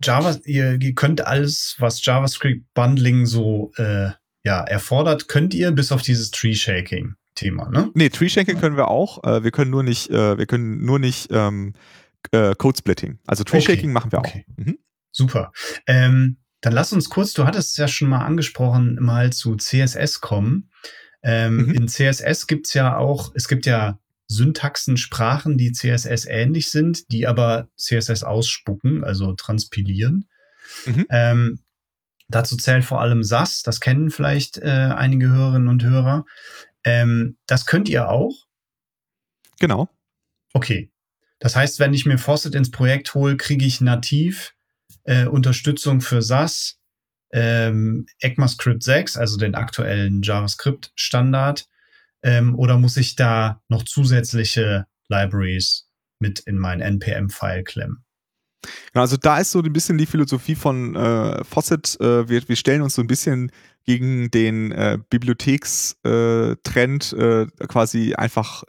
Java, ihr, ihr, könnt alles, was JavaScript Bundling so äh, ja, erfordert, könnt ihr bis auf dieses Tree Shaking Thema, ne? Nee, Tree Shaking können wir auch. Äh, wir können nur nicht, äh, wir können nur nicht ähm, äh, Code Splitting. Also Tree Shaking okay. machen wir okay. auch. Mhm. Super. Ähm, dann lass uns kurz, du hattest es ja schon mal angesprochen, mal zu CSS kommen. Ähm, mhm. In CSS gibt's ja auch, es gibt ja Syntaxen, Sprachen, die CSS ähnlich sind, die aber CSS ausspucken, also transpilieren. Mhm. Ähm, dazu zählt vor allem SAS, das kennen vielleicht äh, einige Hörerinnen und Hörer. Ähm, das könnt ihr auch? Genau. Okay. Das heißt, wenn ich mir Faucet ins Projekt hole, kriege ich nativ äh, Unterstützung für SAS, ähm, ECMAScript 6, also den aktuellen JavaScript-Standard, ähm, oder muss ich da noch zusätzliche Libraries mit in mein NPM-File klemmen? Genau, also da ist so ein bisschen die Philosophie von äh, Fawcett. Äh, wir, wir stellen uns so ein bisschen gegen den äh, Bibliothekstrend, äh, quasi einfach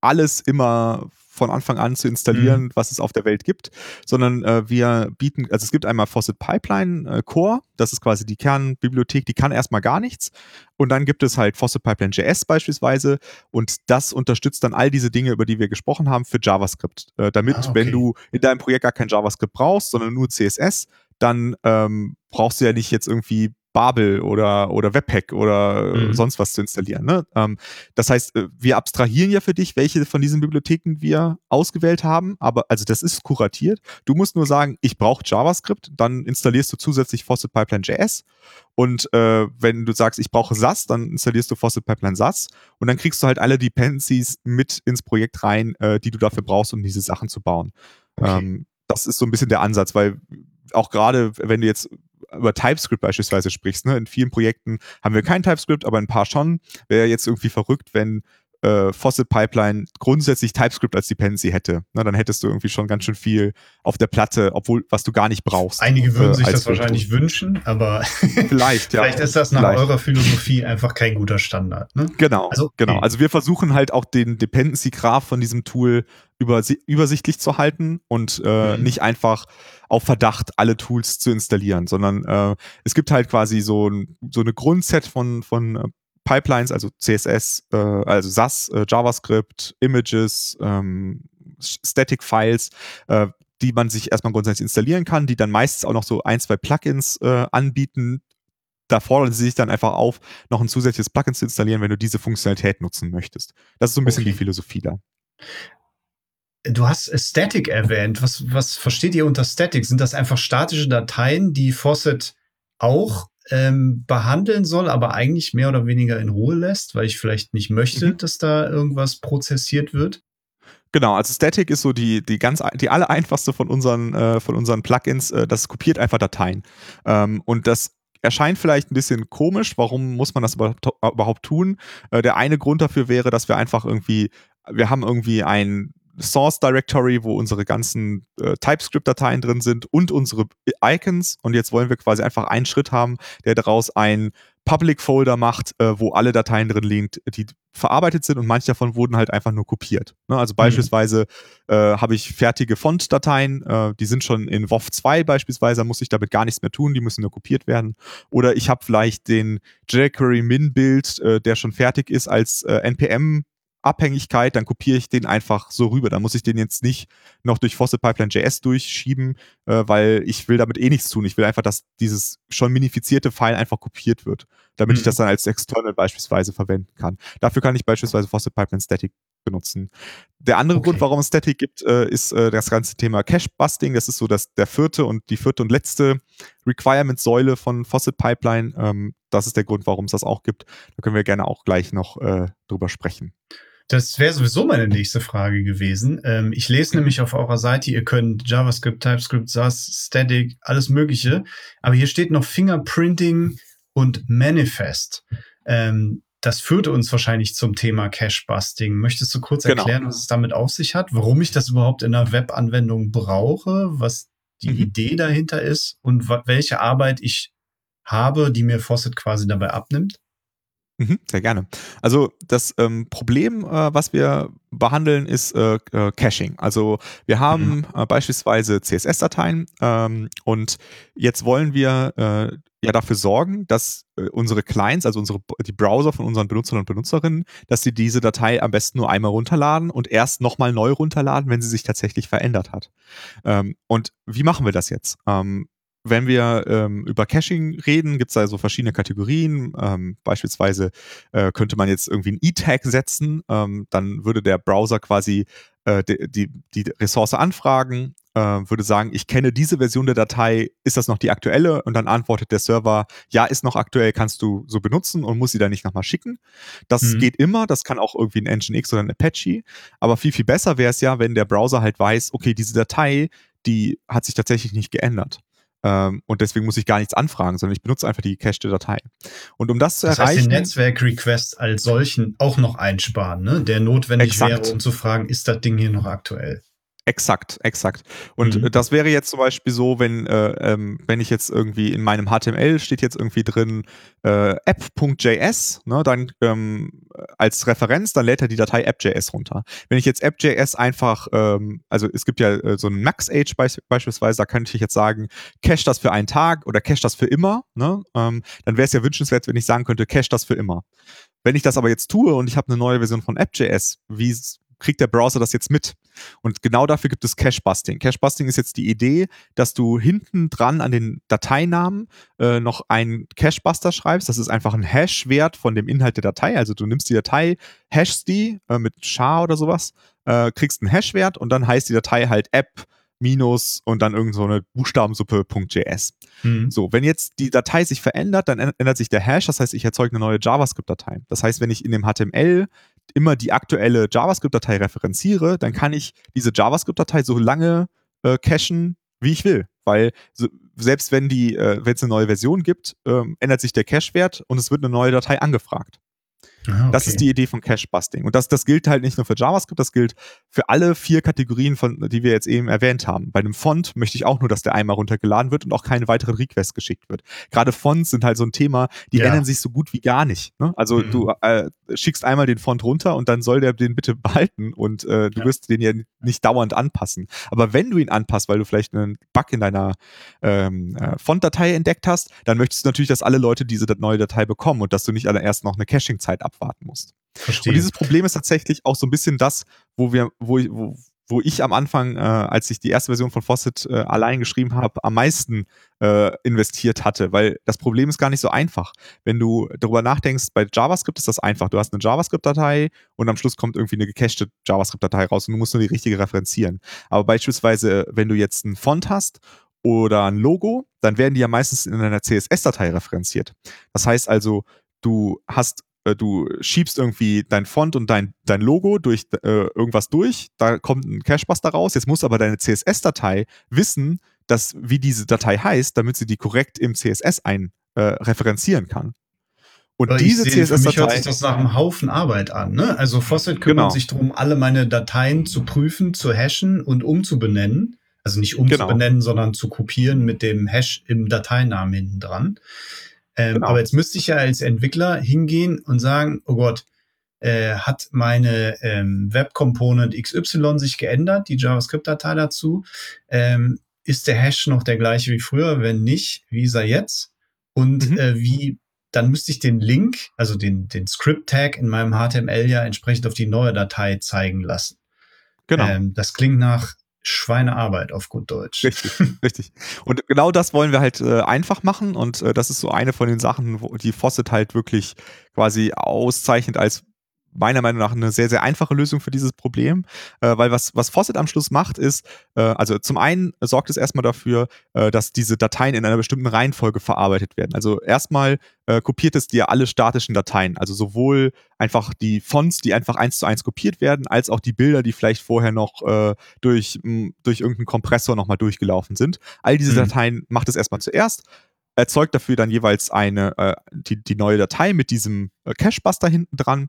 alles immer von Anfang an zu installieren, mhm. was es auf der Welt gibt, sondern äh, wir bieten, also es gibt einmal Faucet Pipeline äh, Core, das ist quasi die Kernbibliothek, die kann erstmal gar nichts. Und dann gibt es halt Faucet Pipeline JS beispielsweise und das unterstützt dann all diese Dinge, über die wir gesprochen haben, für JavaScript. Äh, damit, ah, okay. wenn du in deinem Projekt gar kein JavaScript brauchst, sondern nur CSS, dann ähm, brauchst du ja nicht jetzt irgendwie Babel oder, oder Webpack oder mhm. sonst was zu installieren. Ne? Ähm, das heißt, äh, wir abstrahieren ja für dich, welche von diesen Bibliotheken wir ausgewählt haben, aber also das ist kuratiert. Du musst nur sagen, ich brauche JavaScript, dann installierst du zusätzlich Faucet Pipeline JS und äh, wenn du sagst, ich brauche SAS, dann installierst du Faucet Pipeline SAS und dann kriegst du halt alle Dependencies mit ins Projekt rein, äh, die du dafür brauchst, um diese Sachen zu bauen. Okay. Ähm, das ist so ein bisschen der Ansatz, weil auch gerade, wenn du jetzt über TypeScript beispielsweise sprichst. Ne? In vielen Projekten haben wir kein TypeScript, aber ein paar schon. Wäre jetzt irgendwie verrückt, wenn äh, Faucet Pipeline grundsätzlich TypeScript als Dependency hätte. Na, dann hättest du irgendwie schon ganz schön viel auf der Platte, obwohl was du gar nicht brauchst. Einige würden äh, sich das wahrscheinlich wünschen, aber [LAUGHS] vielleicht, ja. vielleicht ist das nach vielleicht. eurer Philosophie einfach kein guter Standard. Ne? Genau, also, genau. Also wir versuchen halt auch den Dependency Graph von diesem Tool übersi übersichtlich zu halten und äh, mhm. nicht einfach auf Verdacht alle Tools zu installieren, sondern äh, es gibt halt quasi so, ein, so eine Grundset von, von äh, Pipelines, also CSS, äh, also SAS, äh, JavaScript, Images, ähm, Static Files, äh, die man sich erstmal grundsätzlich installieren kann, die dann meistens auch noch so ein, zwei Plugins äh, anbieten. Da fordern sie sich dann einfach auf, noch ein zusätzliches Plugin zu installieren, wenn du diese Funktionalität nutzen möchtest. Das ist so ein bisschen okay. die Philosophie da. Du hast Static erwähnt. Was, was versteht ihr unter Static? Sind das einfach statische Dateien, die Faucet auch ähm, behandeln soll, aber eigentlich mehr oder weniger in Ruhe lässt, weil ich vielleicht nicht möchte, mhm. dass da irgendwas prozessiert wird. Genau, also Static ist so die, die ganz, die alle einfachste von unseren, äh, von unseren Plugins. Äh, das kopiert einfach Dateien. Ähm, und das erscheint vielleicht ein bisschen komisch. Warum muss man das überhaupt tun? Äh, der eine Grund dafür wäre, dass wir einfach irgendwie, wir haben irgendwie ein Source Directory, wo unsere ganzen äh, TypeScript-Dateien drin sind und unsere Icons. Und jetzt wollen wir quasi einfach einen Schritt haben, der daraus ein Public Folder macht, äh, wo alle Dateien drin liegen, die verarbeitet sind und manche davon wurden halt einfach nur kopiert. Ne? Also mhm. beispielsweise äh, habe ich fertige Font-Dateien, äh, die sind schon in WoW 2 beispielsweise, da muss ich damit gar nichts mehr tun, die müssen nur kopiert werden. Oder ich habe vielleicht den jQuery Min-Build, äh, der schon fertig ist als äh, NPM Abhängigkeit, dann kopiere ich den einfach so rüber. Da muss ich den jetzt nicht noch durch Faucet Pipeline JS durchschieben, äh, weil ich will damit eh nichts tun. Ich will einfach, dass dieses schon minifizierte File einfach kopiert wird, damit mhm. ich das dann als External beispielsweise verwenden kann. Dafür kann ich beispielsweise Faucet Pipeline Static benutzen. Der andere okay. Grund, warum es Static gibt, äh, ist äh, das ganze Thema Cache-Busting. Das ist so das, der vierte und die vierte und letzte Requirement-Säule von Faucet Pipeline. Ähm, das ist der Grund, warum es das auch gibt. Da können wir gerne auch gleich noch äh, drüber sprechen. Das wäre sowieso meine nächste Frage gewesen. Ähm, ich lese mhm. nämlich auf eurer Seite, ihr könnt JavaScript, TypeScript, SAS, Static, alles Mögliche. Aber hier steht noch Fingerprinting und Manifest. Ähm, das führte uns wahrscheinlich zum Thema Cache-Busting. Möchtest du kurz genau. erklären, was es damit auf sich hat? Warum ich das überhaupt in einer Webanwendung brauche? Was die mhm. Idee dahinter ist? Und welche Arbeit ich habe, die mir Faucet quasi dabei abnimmt? Mhm, sehr gerne. Also das ähm, Problem, äh, was wir behandeln, ist äh, äh, Caching. Also wir haben mhm. Beispielsweise CSS-Dateien ähm, und jetzt wollen wir äh, ja dafür sorgen, dass äh, unsere Clients, also unsere die Browser von unseren Benutzern und Benutzerinnen, dass sie diese Datei am besten nur einmal runterladen und erst nochmal neu runterladen, wenn sie sich tatsächlich verändert hat. Ähm, und wie machen wir das jetzt? Ähm, wenn wir ähm, über Caching reden, gibt es da so verschiedene Kategorien. Ähm, beispielsweise äh, könnte man jetzt irgendwie ein E-Tag setzen, ähm, dann würde der Browser quasi äh, die, die, die Ressource anfragen, äh, würde sagen, ich kenne diese Version der Datei, ist das noch die aktuelle? Und dann antwortet der Server, ja, ist noch aktuell, kannst du so benutzen und muss sie dann nicht nochmal schicken. Das mhm. geht immer, das kann auch irgendwie ein Nginx oder ein Apache, aber viel, viel besser wäre es ja, wenn der Browser halt weiß, okay, diese Datei, die hat sich tatsächlich nicht geändert. Ähm, und deswegen muss ich gar nichts anfragen, sondern ich benutze einfach die cached Datei. Und um das zu das erreichen. Heißt, den Netzwerk-Request als solchen auch noch einsparen, ne? der notwendig exakt. wäre, um zu fragen, ist das Ding hier noch aktuell? Exakt, exakt. Und mhm. das wäre jetzt zum Beispiel so, wenn, äh, ähm, wenn ich jetzt irgendwie in meinem HTML steht jetzt irgendwie drin äh, app.js, ne, dann ähm, als Referenz, dann lädt er die Datei app.js runter. Wenn ich jetzt app.js einfach, ähm, also es gibt ja äh, so einen Max-Age be beispielsweise, da könnte ich jetzt sagen, cache das für einen Tag oder cache das für immer, ne, ähm, dann wäre es ja wünschenswert, wenn ich sagen könnte, cache das für immer. Wenn ich das aber jetzt tue und ich habe eine neue Version von app.js, wie kriegt der Browser das jetzt mit? Und genau dafür gibt es Cache-Busting. Cache-Busting ist jetzt die Idee, dass du hinten dran an den Dateinamen äh, noch einen Cache-Buster schreibst. Das ist einfach ein Hash-Wert von dem Inhalt der Datei. Also du nimmst die Datei, hashst die äh, mit SHA oder sowas, äh, kriegst einen Hash-Wert und dann heißt die Datei halt app minus und dann irgend so eine Buchstabensuppe.js. Mhm. So, wenn jetzt die Datei sich verändert, dann ändert sich der Hash, das heißt, ich erzeuge eine neue JavaScript-Datei. Das heißt, wenn ich in dem HTML immer die aktuelle JavaScript-Datei referenziere, dann kann ich diese JavaScript-Datei so lange äh, cachen, wie ich will. Weil so, selbst wenn die, äh, wenn es eine neue Version gibt, ähm, ändert sich der Cache-Wert und es wird eine neue Datei angefragt. Ah, okay. Das ist die Idee von Cache-Busting. Und das, das gilt halt nicht nur für JavaScript, das gilt für alle vier Kategorien, von, die wir jetzt eben erwähnt haben. Bei einem Font möchte ich auch nur, dass der einmal runtergeladen wird und auch keine weiteren Requests geschickt wird. Gerade Fonts sind halt so ein Thema, die ja. ändern sich so gut wie gar nicht. Ne? Also mhm. du äh, schickst einmal den Font runter und dann soll der den bitte behalten und äh, du ja. wirst den ja nicht dauernd anpassen. Aber wenn du ihn anpasst, weil du vielleicht einen Bug in deiner ähm, äh, Font-Datei entdeckt hast, dann möchtest du natürlich, dass alle Leute diese neue Datei bekommen und dass du nicht erst noch eine Caching-Zeit ab abwarten musst. Verstehe. Und dieses Problem ist tatsächlich auch so ein bisschen das, wo wir, wo, wo, wo ich am Anfang, äh, als ich die erste Version von Faucet äh, allein geschrieben habe, am meisten äh, investiert hatte, weil das Problem ist gar nicht so einfach. Wenn du darüber nachdenkst, bei JavaScript ist das einfach. Du hast eine JavaScript-Datei und am Schluss kommt irgendwie eine gecachte JavaScript-Datei raus und du musst nur die richtige referenzieren. Aber beispielsweise, wenn du jetzt einen Font hast oder ein Logo, dann werden die ja meistens in einer CSS-Datei referenziert. Das heißt also, du hast äh, du schiebst irgendwie dein Font und dein, dein Logo durch äh, irgendwas durch, da kommt ein Cachebuster raus, jetzt muss aber deine CSS-Datei wissen, dass, wie diese Datei heißt, damit sie die korrekt im CSS ein äh, referenzieren kann. Und Weil diese CSS-Datei. Für mich hört sich das nach einem Haufen Arbeit an. Ne? Also Fosset kümmert genau. sich darum, alle meine Dateien zu prüfen, zu hashen und umzubenennen. Also nicht genau. umzubenennen, genau. sondern zu kopieren mit dem Hash im Dateinamen hinten dran. Ähm, genau. Aber jetzt müsste ich ja als Entwickler hingehen und sagen, oh Gott, äh, hat meine ähm, Web Component XY sich geändert, die JavaScript-Datei dazu? Ähm, ist der Hash noch der gleiche wie früher? Wenn nicht, wie ist er jetzt? Und mhm. äh, wie, dann müsste ich den Link, also den, den Script-Tag in meinem HTML ja entsprechend auf die neue Datei zeigen lassen. Genau. Ähm, das klingt nach Schweinearbeit auf gut Deutsch. Richtig, [LAUGHS] richtig. Und genau das wollen wir halt äh, einfach machen und äh, das ist so eine von den Sachen, wo die Fosset halt wirklich quasi auszeichnet als meiner Meinung nach eine sehr, sehr einfache Lösung für dieses Problem, äh, weil was, was Faucet am Schluss macht, ist, äh, also zum einen sorgt es erstmal dafür, äh, dass diese Dateien in einer bestimmten Reihenfolge verarbeitet werden. Also erstmal äh, kopiert es dir alle statischen Dateien, also sowohl einfach die Fonts, die einfach eins zu eins kopiert werden, als auch die Bilder, die vielleicht vorher noch äh, durch, mh, durch irgendeinen Kompressor nochmal durchgelaufen sind. All diese mhm. Dateien macht es erstmal zuerst erzeugt dafür dann jeweils eine, äh, die, die neue Datei mit diesem äh, Cache-Buster hinten dran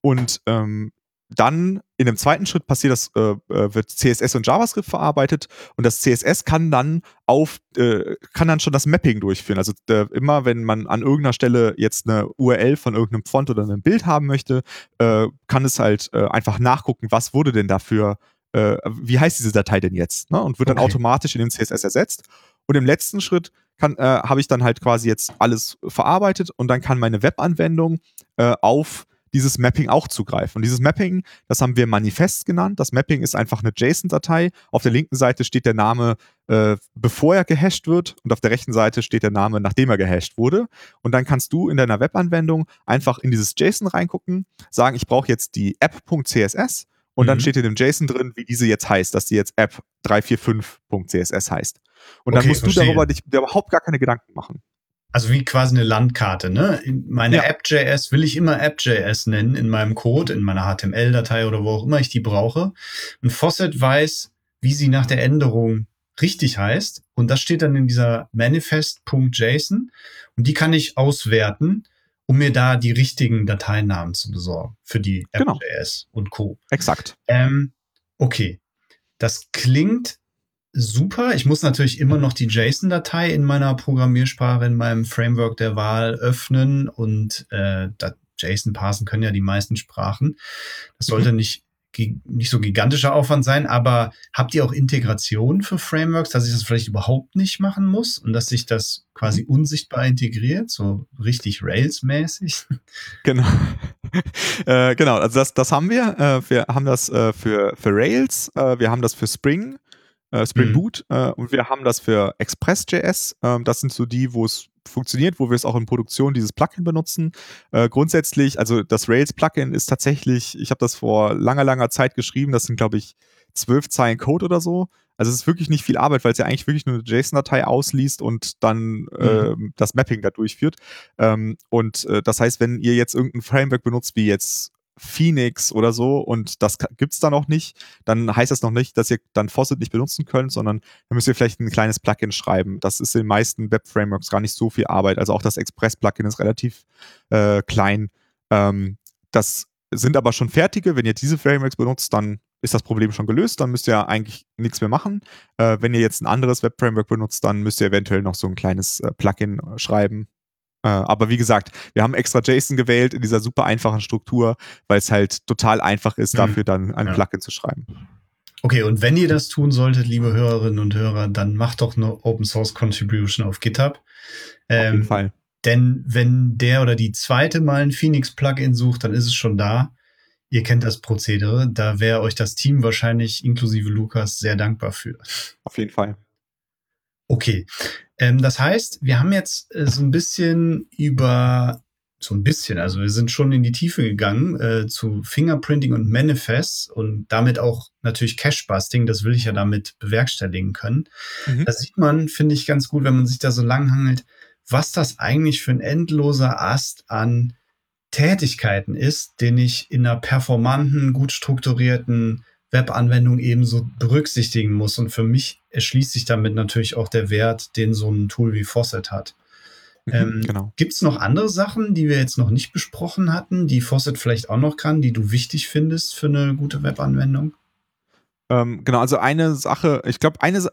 und ähm, dann in dem zweiten Schritt passiert das, äh, äh wird CSS und JavaScript verarbeitet und das CSS kann dann auf, äh, kann dann schon das Mapping durchführen. Also äh, immer, wenn man an irgendeiner Stelle jetzt eine URL von irgendeinem Font oder einem Bild haben möchte, äh, kann es halt äh, einfach nachgucken, was wurde denn dafür, wie heißt diese Datei denn jetzt? Ne? Und wird dann okay. automatisch in dem CSS ersetzt. Und im letzten Schritt kann, habe ich dann halt quasi jetzt alles verarbeitet und dann kann meine Webanwendung auf dieses Mapping auch zugreifen. Und dieses Mapping, das haben wir Manifest genannt. Das Mapping ist einfach eine JSON-Datei. Auf der linken Seite steht der Name, äh, bevor er gehasht wird, und auf der rechten Seite steht der Name, nachdem er gehasht wurde. Und dann kannst du in deiner Webanwendung einfach in dieses JSON reingucken, sagen, ich brauche jetzt die app.css und mhm. dann steht in dem JSON drin, wie diese jetzt heißt, dass die jetzt app345.css heißt. Und dann okay, musst verstehe. du darüber dich überhaupt gar keine Gedanken machen also wie quasi eine Landkarte, ne? Meine ja. App.js will ich immer App.js nennen in meinem Code, in meiner HTML-Datei oder wo auch immer ich die brauche. Und Fawcett weiß, wie sie nach der Änderung richtig heißt. Und das steht dann in dieser manifest.json. Und die kann ich auswerten, um mir da die richtigen Dateinamen zu besorgen für die genau. App.js und Co. Exakt. Ähm, okay. Das klingt super. Ich muss natürlich immer noch die JSON-Datei in meiner Programmiersprache, in meinem Framework der Wahl öffnen und äh, JSON parsen können ja die meisten Sprachen. Das sollte mhm. nicht nicht so gigantischer Aufwand sein, aber habt ihr auch Integration für Frameworks, dass ich das vielleicht überhaupt nicht machen muss und dass sich das quasi mhm. unsichtbar integriert, so richtig Rails-mäßig? [LAUGHS] Genau. [LAUGHS] äh, genau, also das, das haben wir. Äh, wir haben das äh, für, für Rails, äh, wir haben das für Spring äh, Spring mhm. Boot äh, und wir haben das für Express.js. Ähm, das sind so die, wo es funktioniert, wo wir es auch in Produktion dieses Plugin benutzen. Äh, grundsätzlich, also das Rails-Plugin ist tatsächlich, ich habe das vor langer, langer Zeit geschrieben, das sind, glaube ich, zwölf Zeilen Code oder so. Also es ist wirklich nicht viel Arbeit, weil es ja eigentlich wirklich nur eine JSON-Datei ausliest und dann mhm. äh, das Mapping da durchführt. Ähm, und äh, das heißt, wenn ihr jetzt irgendein Framework benutzt, wie jetzt Phoenix oder so und das gibt's da noch nicht, dann heißt das noch nicht, dass ihr dann Faucet nicht benutzen könnt, sondern dann müsst ihr vielleicht ein kleines Plugin schreiben. Das ist in den meisten Web-Frameworks gar nicht so viel Arbeit. Also auch das Express-Plugin ist relativ äh, klein. Ähm, das sind aber schon fertige. Wenn ihr diese Frameworks benutzt, dann ist das Problem schon gelöst. Dann müsst ihr eigentlich nichts mehr machen. Äh, wenn ihr jetzt ein anderes Web-Framework benutzt, dann müsst ihr eventuell noch so ein kleines äh, Plugin äh, schreiben. Äh, aber wie gesagt, wir haben extra JSON gewählt in dieser super einfachen Struktur, weil es halt total einfach ist, mhm. dafür dann ein ja. Plugin zu schreiben. Okay, und wenn ihr das tun solltet, liebe Hörerinnen und Hörer, dann macht doch eine Open Source Contribution auf GitHub. Ähm, auf jeden ähm, Fall. Denn wenn der oder die zweite mal ein Phoenix-Plugin sucht, dann ist es schon da. Ihr kennt das Prozedere. Da wäre euch das Team wahrscheinlich inklusive Lukas sehr dankbar für. Auf jeden Fall. Okay. Ähm, das heißt, wir haben jetzt äh, so ein bisschen über so ein bisschen, also wir sind schon in die Tiefe gegangen äh, zu Fingerprinting und Manifests und damit auch natürlich Cache-Busting, das will ich ja damit bewerkstelligen können. Mhm. Da sieht man, finde ich, ganz gut, wenn man sich da so lang hangelt, was das eigentlich für ein endloser Ast an Tätigkeiten ist, den ich in einer performanten, gut strukturierten Webanwendung ebenso berücksichtigen muss. Und für mich erschließt sich damit natürlich auch der Wert, den so ein Tool wie Fawcett hat. Mhm, ähm, genau. Gibt es noch andere Sachen, die wir jetzt noch nicht besprochen hatten, die Fawcett vielleicht auch noch kann, die du wichtig findest für eine gute Webanwendung? Ähm, genau, also eine Sache, ich glaube, eine,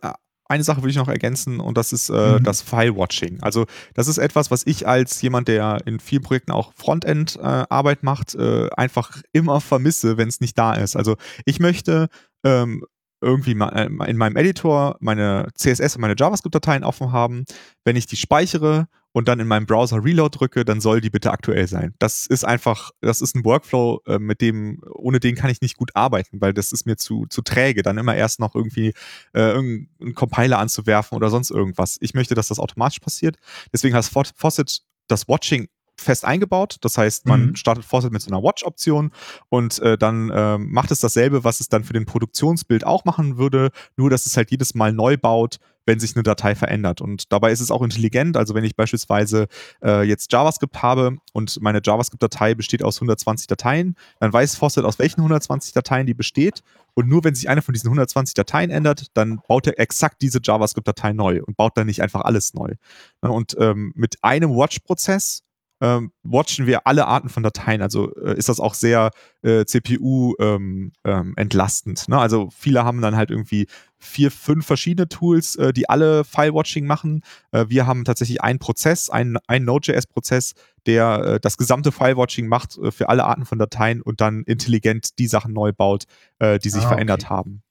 eine Sache würde ich noch ergänzen und das ist äh, mhm. das File-Watching. Also das ist etwas, was ich als jemand, der in vielen Projekten auch Frontend-Arbeit äh, macht, äh, einfach immer vermisse, wenn es nicht da ist. Also ich möchte ähm, irgendwie äh, in meinem Editor meine CSS und meine JavaScript-Dateien offen haben. Wenn ich die speichere und dann in meinem Browser Reload drücke, dann soll die bitte aktuell sein. Das ist einfach, das ist ein Workflow, äh, mit dem, ohne den kann ich nicht gut arbeiten, weil das ist mir zu, zu träge, dann immer erst noch irgendwie äh, irgendeinen Compiler anzuwerfen oder sonst irgendwas. Ich möchte, dass das automatisch passiert. Deswegen hat Faucet das Watching fest eingebaut. Das heißt, man mhm. startet Fawcett mit so einer Watch-Option und äh, dann äh, macht es dasselbe, was es dann für den Produktionsbild auch machen würde, nur dass es halt jedes Mal neu baut, wenn sich eine Datei verändert. Und dabei ist es auch intelligent. Also wenn ich beispielsweise äh, jetzt JavaScript habe und meine JavaScript-Datei besteht aus 120 Dateien, dann weiß Fawcett, aus welchen 120 Dateien die besteht. Und nur wenn sich eine von diesen 120 Dateien ändert, dann baut er exakt diese JavaScript-Datei neu und baut dann nicht einfach alles neu. Und ähm, mit einem Watch-Prozess ähm, watchen wir alle Arten von Dateien. Also äh, ist das auch sehr äh, CPU ähm, ähm, entlastend. Ne? Also viele haben dann halt irgendwie vier, fünf verschiedene Tools, äh, die alle File-Watching machen. Äh, wir haben tatsächlich einen Prozess, einen, einen Node.js-Prozess, der äh, das gesamte File-Watching macht äh, für alle Arten von Dateien und dann intelligent die Sachen neu baut, die sich ah, verändert okay. haben.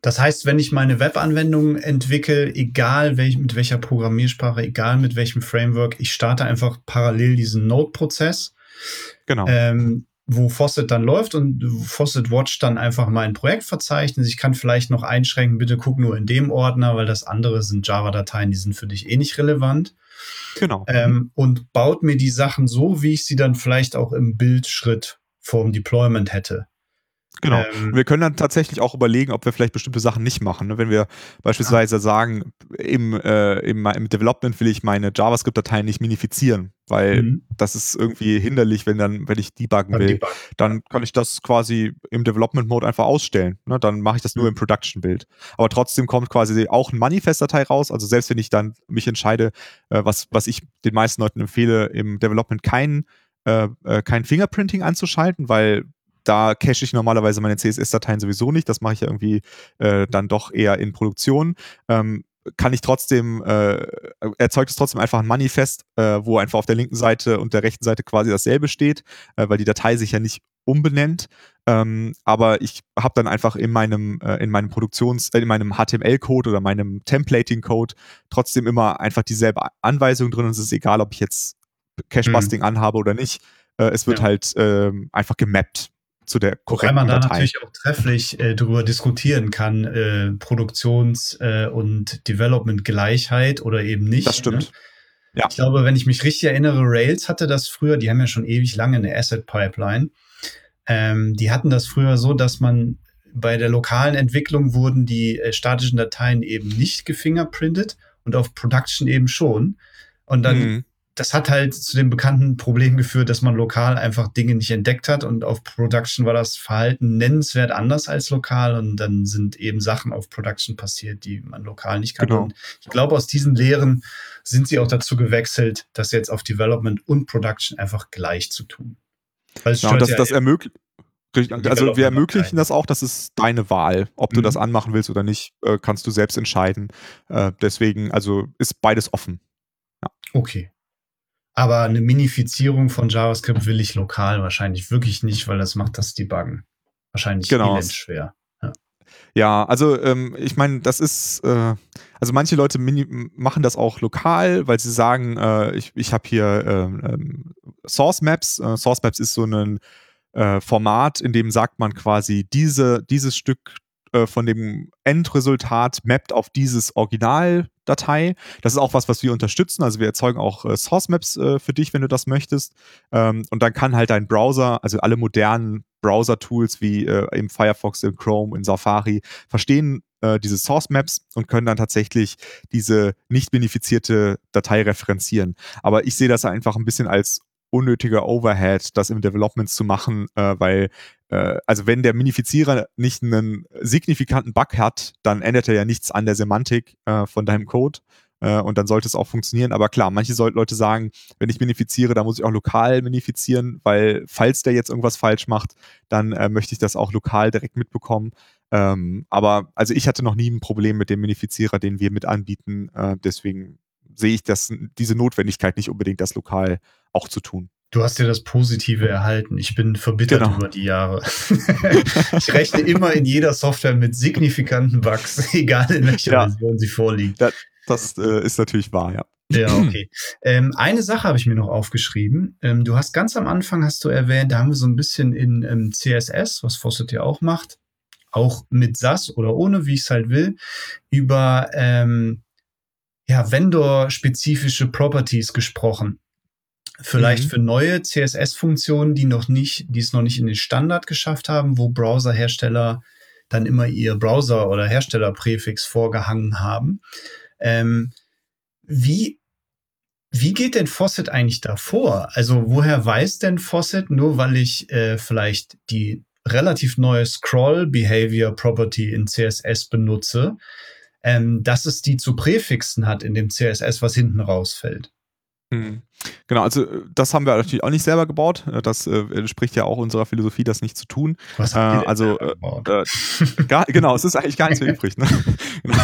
Das heißt, wenn ich meine Webanwendung entwickle, egal welch, mit welcher Programmiersprache, egal mit welchem Framework, ich starte einfach parallel diesen Node-Prozess. Genau. Ähm, wo Faucet dann läuft und Faucet Watch dann einfach mein Projektverzeichnis. Ich kann vielleicht noch einschränken, bitte guck nur in dem Ordner, weil das andere sind Java-Dateien, die sind für dich eh nicht relevant. Genau. Ähm, und baut mir die Sachen so, wie ich sie dann vielleicht auch im Bildschritt vorm Deployment hätte. Genau. Ähm, wir können dann tatsächlich auch überlegen, ob wir vielleicht bestimmte Sachen nicht machen. Ne? Wenn wir beispielsweise ja. sagen, im, äh, im, im, Development will ich meine JavaScript-Dateien nicht minifizieren, weil mhm. das ist irgendwie hinderlich, wenn dann, wenn ich debuggen will, debug. dann kann ich das quasi im Development-Mode einfach ausstellen. Ne? Dann mache ich das nur mhm. im Production-Bild. Aber trotzdem kommt quasi auch ein Manifest-Datei raus. Also selbst wenn ich dann mich entscheide, äh, was, was ich den meisten Leuten empfehle, im Development kein äh, äh kein Fingerprinting anzuschalten, weil da cache ich normalerweise meine CSS-Dateien sowieso nicht. Das mache ich ja irgendwie äh, dann doch eher in Produktion. Ähm, kann ich trotzdem, äh, erzeugt es trotzdem einfach ein Manifest, äh, wo einfach auf der linken Seite und der rechten Seite quasi dasselbe steht, äh, weil die Datei sich ja nicht umbenennt. Ähm, aber ich habe dann einfach in meinem, äh, in meinem Produktions-, äh, in meinem HTML-Code oder meinem Templating-Code trotzdem immer einfach dieselbe Anweisung drin und es ist egal, ob ich jetzt Cache-Busting mhm. anhabe oder nicht. Äh, es wird ja. halt ähm, einfach gemappt zu der korrekten Wobei man da natürlich auch trefflich äh, darüber diskutieren kann, äh, Produktions- äh, und Development-Gleichheit oder eben nicht. Das stimmt. Ne? Ja. Ich glaube, wenn ich mich richtig erinnere, Rails hatte das früher, die haben ja schon ewig lange eine Asset-Pipeline. Ähm, die hatten das früher so, dass man bei der lokalen Entwicklung wurden die äh, statischen Dateien eben nicht gefingerprintet und auf Production eben schon. Und dann mhm das hat halt zu dem bekannten Problem geführt, dass man lokal einfach Dinge nicht entdeckt hat und auf Production war das Verhalten nennenswert anders als lokal und dann sind eben Sachen auf Production passiert, die man lokal nicht kann. Genau. Und ich glaube, aus diesen Lehren sind sie auch dazu gewechselt, das jetzt auf Development und Production einfach gleich zu tun. Weil es ja, das, ja das ermöglicht. Also wir ermöglichen das auch, das ist deine Wahl. Ob mhm. du das anmachen willst oder nicht, äh, kannst du selbst entscheiden. Äh, deswegen, also ist beides offen. Ja. Okay. Aber eine Minifizierung von JavaScript will ich lokal wahrscheinlich wirklich nicht, weil das macht das Debuggen wahrscheinlich genau. schwer. Ja. ja, also ähm, ich meine, das ist, äh, also manche Leute machen das auch lokal, weil sie sagen, äh, ich, ich habe hier ähm Source Maps. Äh, Source Maps ist so ein äh, Format, in dem sagt man quasi, diese, dieses Stück äh, von dem Endresultat mappt auf dieses Originaldatei. Das ist auch was, was wir unterstützen. Also wir erzeugen auch äh, Source Maps äh, für dich, wenn du das möchtest. Ähm, und dann kann halt dein Browser, also alle modernen Browser-Tools wie äh, im Firefox, im Chrome, in Safari, verstehen äh, diese Source Maps und können dann tatsächlich diese nicht benefizierte Datei referenzieren. Aber ich sehe das einfach ein bisschen als unnötiger Overhead, das im Development zu machen, äh, weil äh, also wenn der Minifizierer nicht einen signifikanten Bug hat, dann ändert er ja nichts an der Semantik äh, von deinem Code äh, und dann sollte es auch funktionieren. Aber klar, manche Leute sagen, wenn ich minifiziere, dann muss ich auch lokal minifizieren, weil falls der jetzt irgendwas falsch macht, dann äh, möchte ich das auch lokal direkt mitbekommen. Ähm, aber also ich hatte noch nie ein Problem mit dem Minifizierer, den wir mit anbieten. Äh, deswegen sehe ich das, diese Notwendigkeit nicht unbedingt, das lokal auch zu tun. Du hast ja das Positive erhalten. Ich bin verbittert genau. über die Jahre. [LAUGHS] ich rechne immer in jeder Software mit signifikanten Bugs, [LAUGHS] egal in welcher ja. Version sie vorliegt. Das, das äh, ist natürlich wahr, ja. Ja, [CLEARS THROAT] okay. Ähm, eine Sache habe ich mir noch aufgeschrieben. Ähm, du hast ganz am Anfang hast du erwähnt, da haben wir so ein bisschen in ähm, CSS, was Fawcett ja auch macht, auch mit SAS oder ohne, wie ich es halt will, über ähm, ja, Vendor-spezifische Properties gesprochen. Vielleicht mhm. für neue CSS-Funktionen, die noch nicht, die es noch nicht in den Standard geschafft haben, wo Browserhersteller dann immer ihr Browser- oder Herstellerpräfix vorgehangen haben. Ähm, wie, wie geht denn Faucet eigentlich davor? Also woher weiß denn Faucet, nur weil ich äh, vielleicht die relativ neue Scroll Behavior Property in CSS benutze, ähm, dass es die zu Präfixen hat in dem CSS, was hinten rausfällt. Mhm. Genau, also äh, das haben wir natürlich auch nicht selber gebaut. Äh, das äh, entspricht ja auch unserer Philosophie, das nicht zu tun. Was äh, also äh, gar, genau, es ist eigentlich gar nichts mehr übrig. Ne? [LAUGHS] genau.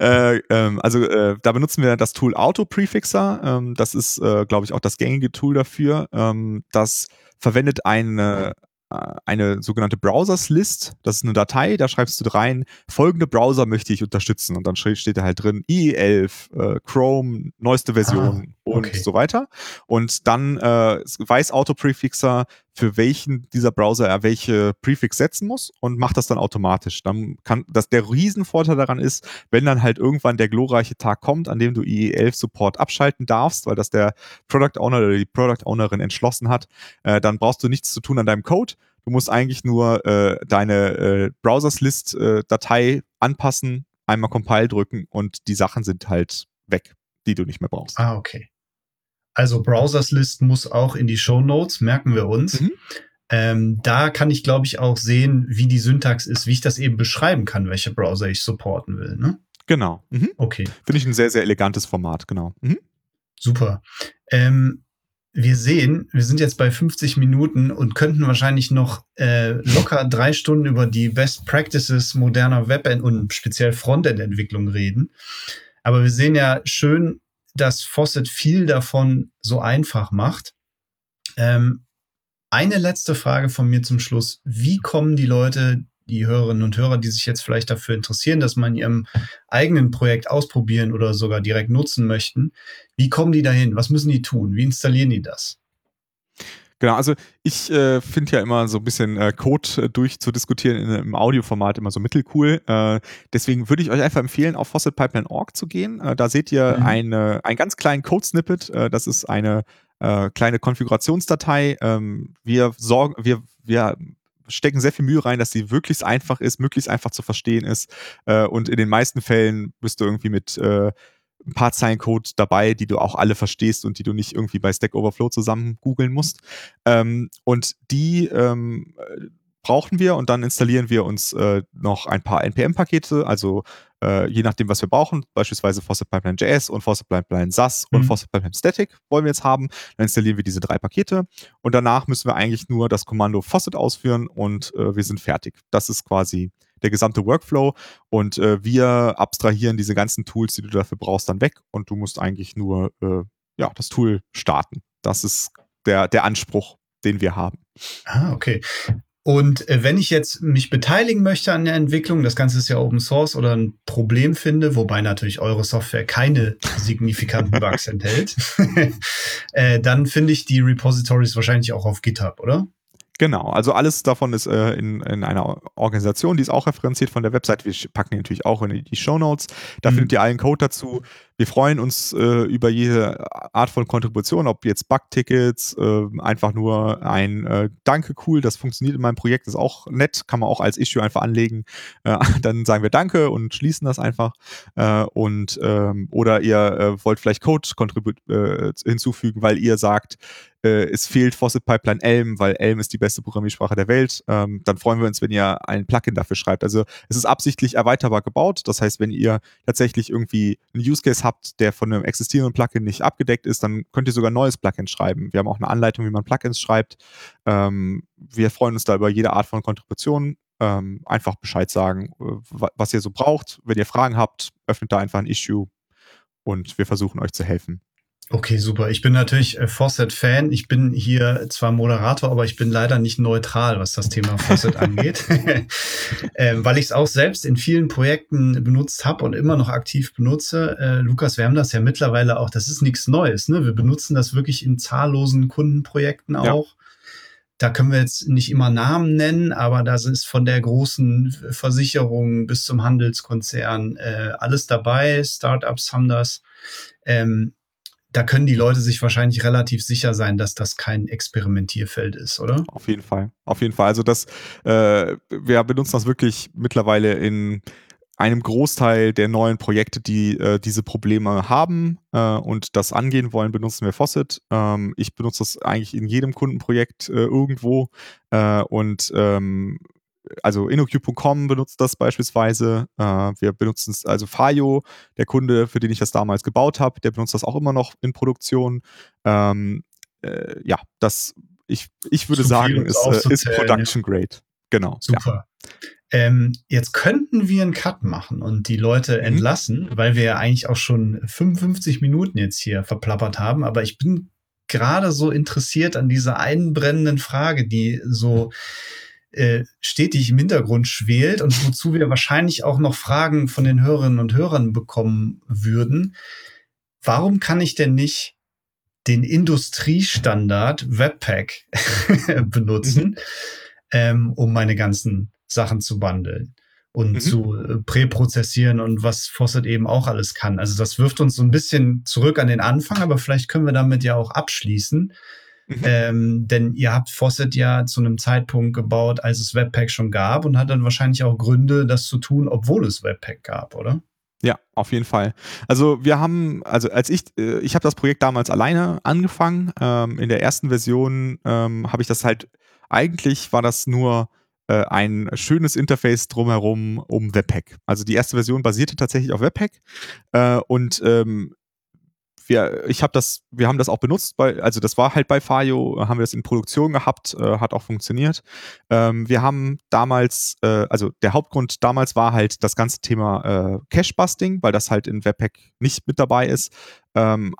äh, ähm, also da benutzen wir das Tool Auto Prefixer. Ähm, das ist, glaube ich, auch das gängige Tool dafür. Ähm, das verwendet eine äh, eine sogenannte Browsers List. Das ist eine Datei, da schreibst du rein, folgende Browser möchte ich unterstützen. Und dann steht da halt drin IE11, äh, Chrome, neueste Version ah, okay. und so weiter. Und dann äh, weiß Autoprefixer, für welchen dieser Browser er welche Prefix setzen muss und macht das dann automatisch. Dann kann das der Riesenvorteil daran ist, wenn dann halt irgendwann der glorreiche Tag kommt, an dem du IE11 Support abschalten darfst, weil das der Product Owner oder die Product Ownerin entschlossen hat, äh, dann brauchst du nichts zu tun an deinem Code. Du musst eigentlich nur äh, deine äh, Browsers List äh, Datei anpassen, einmal Compile drücken und die Sachen sind halt weg, die du nicht mehr brauchst. Ah, okay. Also Browsers List muss auch in die Show Notes, merken wir uns. Mhm. Ähm, da kann ich, glaube ich, auch sehen, wie die Syntax ist, wie ich das eben beschreiben kann, welche Browser ich supporten will. Ne? Genau. Mhm. Okay. Finde ich ein sehr, sehr elegantes Format, genau. Mhm. Super. Ähm, wir sehen, wir sind jetzt bei 50 Minuten und könnten wahrscheinlich noch äh, locker drei Stunden über die Best Practices moderner Web- und speziell Frontend-Entwicklung reden. Aber wir sehen ja schön, dass Fawcett viel davon so einfach macht. Ähm, eine letzte Frage von mir zum Schluss. Wie kommen die Leute, die Hörerinnen und Hörer, die sich jetzt vielleicht dafür interessieren, dass man in ihrem eigenen Projekt ausprobieren oder sogar direkt nutzen möchten, wie kommen die dahin? Was müssen die tun? Wie installieren die das? Genau, also ich äh, finde ja immer so ein bisschen äh, Code äh, durchzudiskutieren in, im Audioformat immer so mittelcool. Äh, deswegen würde ich euch einfach empfehlen, auf fossilpipeline.org zu gehen. Äh, da seht ihr mhm. eine, einen ganz kleinen Code-Snippet. Äh, das ist eine äh, kleine Konfigurationsdatei. Ähm, wir sorgen, wir, wir stecken sehr viel Mühe rein, dass sie möglichst einfach ist, möglichst einfach zu verstehen ist. Äh, und in den meisten Fällen bist du irgendwie mit äh, ein paar Zeilen Code dabei, die du auch alle verstehst und die du nicht irgendwie bei Stack Overflow zusammen googeln musst. Ähm, und die ähm, brauchen wir und dann installieren wir uns äh, noch ein paar NPM-Pakete, also äh, je nachdem, was wir brauchen, beispielsweise Faucet Pipeline JS und Faucet Pipeline SAS mhm. und Faucet Pipeline Static wollen wir jetzt haben. Dann installieren wir diese drei Pakete und danach müssen wir eigentlich nur das Kommando Faucet ausführen und äh, wir sind fertig. Das ist quasi der gesamte Workflow und äh, wir abstrahieren diese ganzen Tools, die du dafür brauchst, dann weg und du musst eigentlich nur äh, ja, das Tool starten. Das ist der, der Anspruch, den wir haben. Ah, okay. Und äh, wenn ich jetzt mich beteiligen möchte an der Entwicklung, das Ganze ist ja Open Source oder ein Problem finde, wobei natürlich eure Software keine signifikanten [LAUGHS] Bugs enthält, [LAUGHS] äh, dann finde ich die Repositories wahrscheinlich auch auf GitHub, oder? Genau, also alles davon ist äh, in, in einer Organisation, die ist auch referenziert von der Website. Wir packen die natürlich auch in die Show Notes. Da mhm. findet ihr allen Code dazu. Wir freuen uns äh, über jede Art von Kontribution, ob jetzt Bug-Tickets, äh, einfach nur ein äh, Danke, cool, das funktioniert in meinem Projekt, ist auch nett, kann man auch als Issue einfach anlegen. Äh, [LAUGHS] dann sagen wir Danke und schließen das einfach. Äh, und ähm, oder ihr wollt vielleicht Code hinzufügen, weil ihr sagt, äh, es fehlt Faucet Pipeline Elm, weil Elm ist die beste Programmiersprache der Welt. Ähm, dann freuen wir uns, wenn ihr ein Plugin dafür schreibt. Also es ist absichtlich erweiterbar gebaut. Das heißt, wenn ihr tatsächlich irgendwie einen Use Case habt, der von einem existierenden Plugin nicht abgedeckt ist, dann könnt ihr sogar ein neues Plugin schreiben. Wir haben auch eine Anleitung, wie man Plugins schreibt. Ähm, wir freuen uns da über jede Art von Kontribution. Ähm, einfach Bescheid sagen, äh, was ihr so braucht. Wenn ihr Fragen habt, öffnet da einfach ein Issue und wir versuchen euch zu helfen. Okay, super. Ich bin natürlich äh, Fawcett-Fan. Ich bin hier zwar Moderator, aber ich bin leider nicht neutral, was das Thema Fawcett [LAUGHS] angeht, [LAUGHS] äh, weil ich es auch selbst in vielen Projekten benutzt habe und immer noch aktiv benutze. Äh, Lukas, wir haben das ja mittlerweile auch, das ist nichts Neues. Ne? Wir benutzen das wirklich in zahllosen Kundenprojekten auch. Ja. Da können wir jetzt nicht immer Namen nennen, aber da ist von der großen Versicherung bis zum Handelskonzern äh, alles dabei. Startups haben das. Ähm, da können die Leute sich wahrscheinlich relativ sicher sein, dass das kein Experimentierfeld ist, oder? Auf jeden Fall. Auf jeden Fall. Also das, äh, wir benutzen das wirklich mittlerweile in einem Großteil der neuen Projekte, die äh, diese Probleme haben äh, und das angehen wollen, benutzen wir Faucet. Ähm, ich benutze das eigentlich in jedem Kundenprojekt äh, irgendwo äh, und ähm, also InnoQ.com benutzt das beispielsweise. Äh, wir benutzen es, also Fayo, der Kunde, für den ich das damals gebaut habe, der benutzt das auch immer noch in Produktion. Ähm, äh, ja, das, ich, ich würde sagen, ist, äh, ist Production Grade. Genau. Super. Ja. Ähm, jetzt könnten wir einen Cut machen und die Leute mhm. entlassen, weil wir ja eigentlich auch schon 55 Minuten jetzt hier verplappert haben. Aber ich bin gerade so interessiert an dieser einbrennenden Frage, die so äh, stetig im Hintergrund schwelt und wozu wir wahrscheinlich auch noch Fragen von den Hörerinnen und Hörern bekommen würden. Warum kann ich denn nicht den Industriestandard Webpack [LAUGHS] benutzen, mhm. ähm, um meine ganzen Sachen zu bundeln? und mhm. zu äh, präprozessieren und was Fawcett eben auch alles kann. Also das wirft uns so ein bisschen zurück an den Anfang, aber vielleicht können wir damit ja auch abschließen. Mhm. Ähm, denn ihr habt Fawcett ja zu einem Zeitpunkt gebaut, als es Webpack schon gab und hat dann wahrscheinlich auch Gründe, das zu tun, obwohl es Webpack gab, oder? Ja, auf jeden Fall. Also wir haben, also als ich, äh, ich habe das Projekt damals alleine angefangen. Ähm, in der ersten Version ähm, habe ich das halt, eigentlich war das nur äh, ein schönes Interface drumherum um Webpack. Also die erste Version basierte tatsächlich auf Webpack äh, und ähm, wir, ich habe das, wir haben das auch benutzt, bei, also das war halt bei Fayo, haben wir das in Produktion gehabt, äh, hat auch funktioniert. Ähm, wir haben damals, äh, also der Hauptgrund damals war halt das ganze Thema äh, Cache-Busting, weil das halt in Webpack nicht mit dabei ist, ähm,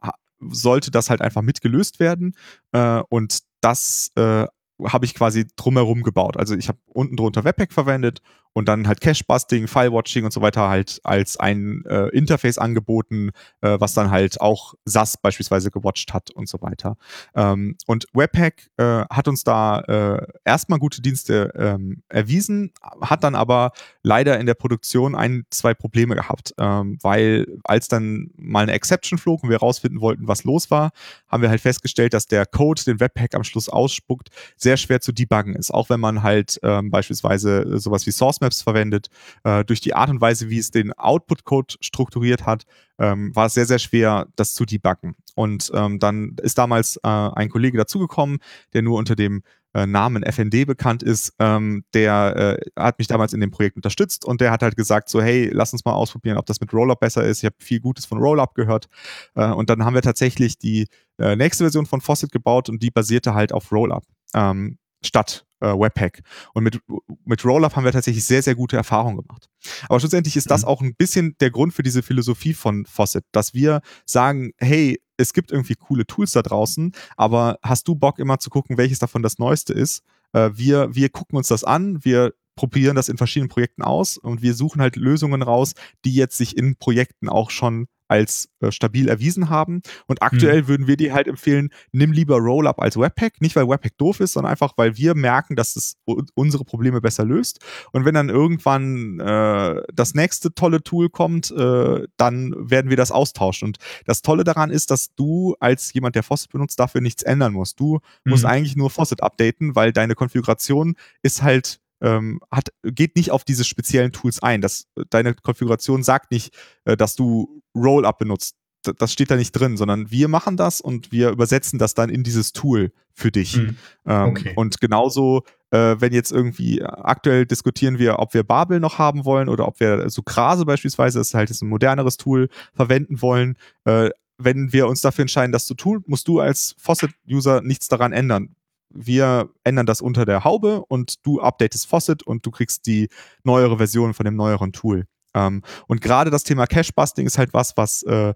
sollte das halt einfach mitgelöst werden äh, und das äh, habe ich quasi drumherum gebaut. Also ich habe unten drunter Webpack verwendet und dann halt Cache-Busting, File-Watching und so weiter halt als ein äh, Interface angeboten, äh, was dann halt auch SAS beispielsweise gewatcht hat und so weiter. Ähm, und Webpack äh, hat uns da äh, erstmal gute Dienste ähm, erwiesen, hat dann aber leider in der Produktion ein, zwei Probleme gehabt, ähm, weil als dann mal eine Exception flog und wir herausfinden wollten, was los war, haben wir halt festgestellt, dass der Code, den Webpack am Schluss ausspuckt, sehr schwer zu debuggen ist, auch wenn man halt ähm, beispielsweise sowas wie Source Maps verwendet. Äh, durch die Art und Weise, wie es den Output-Code strukturiert hat, ähm, war es sehr, sehr schwer, das zu debuggen. Und ähm, dann ist damals äh, ein Kollege dazugekommen, der nur unter dem äh, Namen FND bekannt ist, ähm, der äh, hat mich damals in dem Projekt unterstützt und der hat halt gesagt so, hey, lass uns mal ausprobieren, ob das mit Rollup besser ist. Ich habe viel Gutes von Rollup gehört. Äh, und dann haben wir tatsächlich die äh, nächste Version von Faucet gebaut und die basierte halt auf Rollup ähm, statt äh, Webpack. Und mit, mit Rollup haben wir tatsächlich sehr, sehr gute Erfahrungen gemacht. Aber schlussendlich ist das mhm. auch ein bisschen der Grund für diese Philosophie von Fawcett, dass wir sagen, hey, es gibt irgendwie coole Tools da draußen, aber hast du Bock immer zu gucken, welches davon das Neueste ist? Äh, wir, wir gucken uns das an, wir probieren das in verschiedenen Projekten aus und wir suchen halt Lösungen raus, die jetzt sich in Projekten auch schon als äh, stabil erwiesen haben. Und aktuell mhm. würden wir dir halt empfehlen, nimm lieber Rollup als Webpack. Nicht, weil Webpack doof ist, sondern einfach, weil wir merken, dass es unsere Probleme besser löst. Und wenn dann irgendwann äh, das nächste tolle Tool kommt, äh, dann werden wir das austauschen. Und das Tolle daran ist, dass du als jemand, der Faucet benutzt, dafür nichts ändern musst. Du mhm. musst eigentlich nur Faucet updaten, weil deine Konfiguration ist halt ähm, hat, geht nicht auf diese speziellen Tools ein. Das, deine Konfiguration sagt nicht, äh, dass du Rollup benutzt. das steht da nicht drin, sondern wir machen das und wir übersetzen das dann in dieses Tool für dich. Mhm. Ähm, okay. Und genauso, äh, wenn jetzt irgendwie äh, aktuell diskutieren wir, ob wir Babel noch haben wollen oder ob wir Sukrase beispielsweise, das ist halt ein moderneres Tool, verwenden wollen. Äh, wenn wir uns dafür entscheiden, das zu tun, musst du als Faucet-User nichts daran ändern wir ändern das unter der Haube und du updatest Faucet und du kriegst die neuere Version von dem neueren Tool. Ähm, und gerade das Thema Cache-Busting ist halt was, was äh,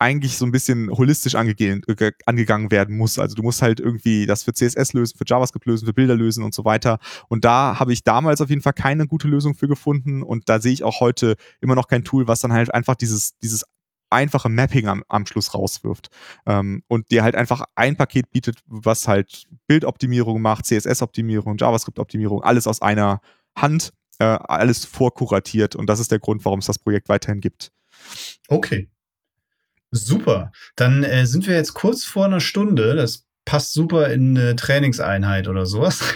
eigentlich so ein bisschen holistisch angegehen, angegangen werden muss. Also du musst halt irgendwie das für CSS lösen, für JavaScript lösen, für Bilder lösen und so weiter. Und da habe ich damals auf jeden Fall keine gute Lösung für gefunden. Und da sehe ich auch heute immer noch kein Tool, was dann halt einfach dieses, dieses einfache Mapping am, am Schluss rauswirft ähm, und dir halt einfach ein Paket bietet, was halt Bildoptimierung macht, CSS-Optimierung, JavaScript-Optimierung, alles aus einer Hand, äh, alles vorkuratiert und das ist der Grund, warum es das Projekt weiterhin gibt. Okay. Super. Dann äh, sind wir jetzt kurz vor einer Stunde. Das passt super in eine Trainingseinheit oder sowas. [LAUGHS]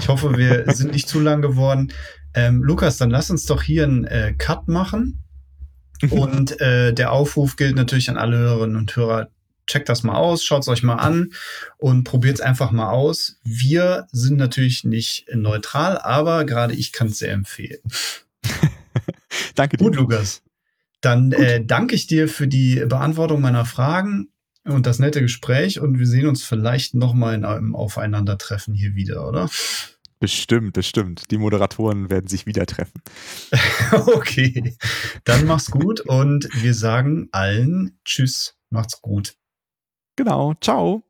Ich hoffe, wir sind nicht zu lang geworden. Ähm, Lukas, dann lass uns doch hier einen äh, Cut machen. Und [LAUGHS] äh, der Aufruf gilt natürlich an alle Hörerinnen und Hörer. checkt das mal aus, schaut es euch mal an und probiert es einfach mal aus. Wir sind natürlich nicht neutral, aber gerade ich kann es sehr empfehlen. [LAUGHS] Danke dir. Gut, Lukas. Dann äh, danke ich dir für die Beantwortung meiner Fragen und das nette Gespräch und wir sehen uns vielleicht nochmal in einem Aufeinandertreffen hier wieder, oder? Bestimmt, bestimmt. Die Moderatoren werden sich wieder treffen. [LAUGHS] okay, dann mach's gut und wir sagen allen Tschüss, macht's gut. Genau, ciao.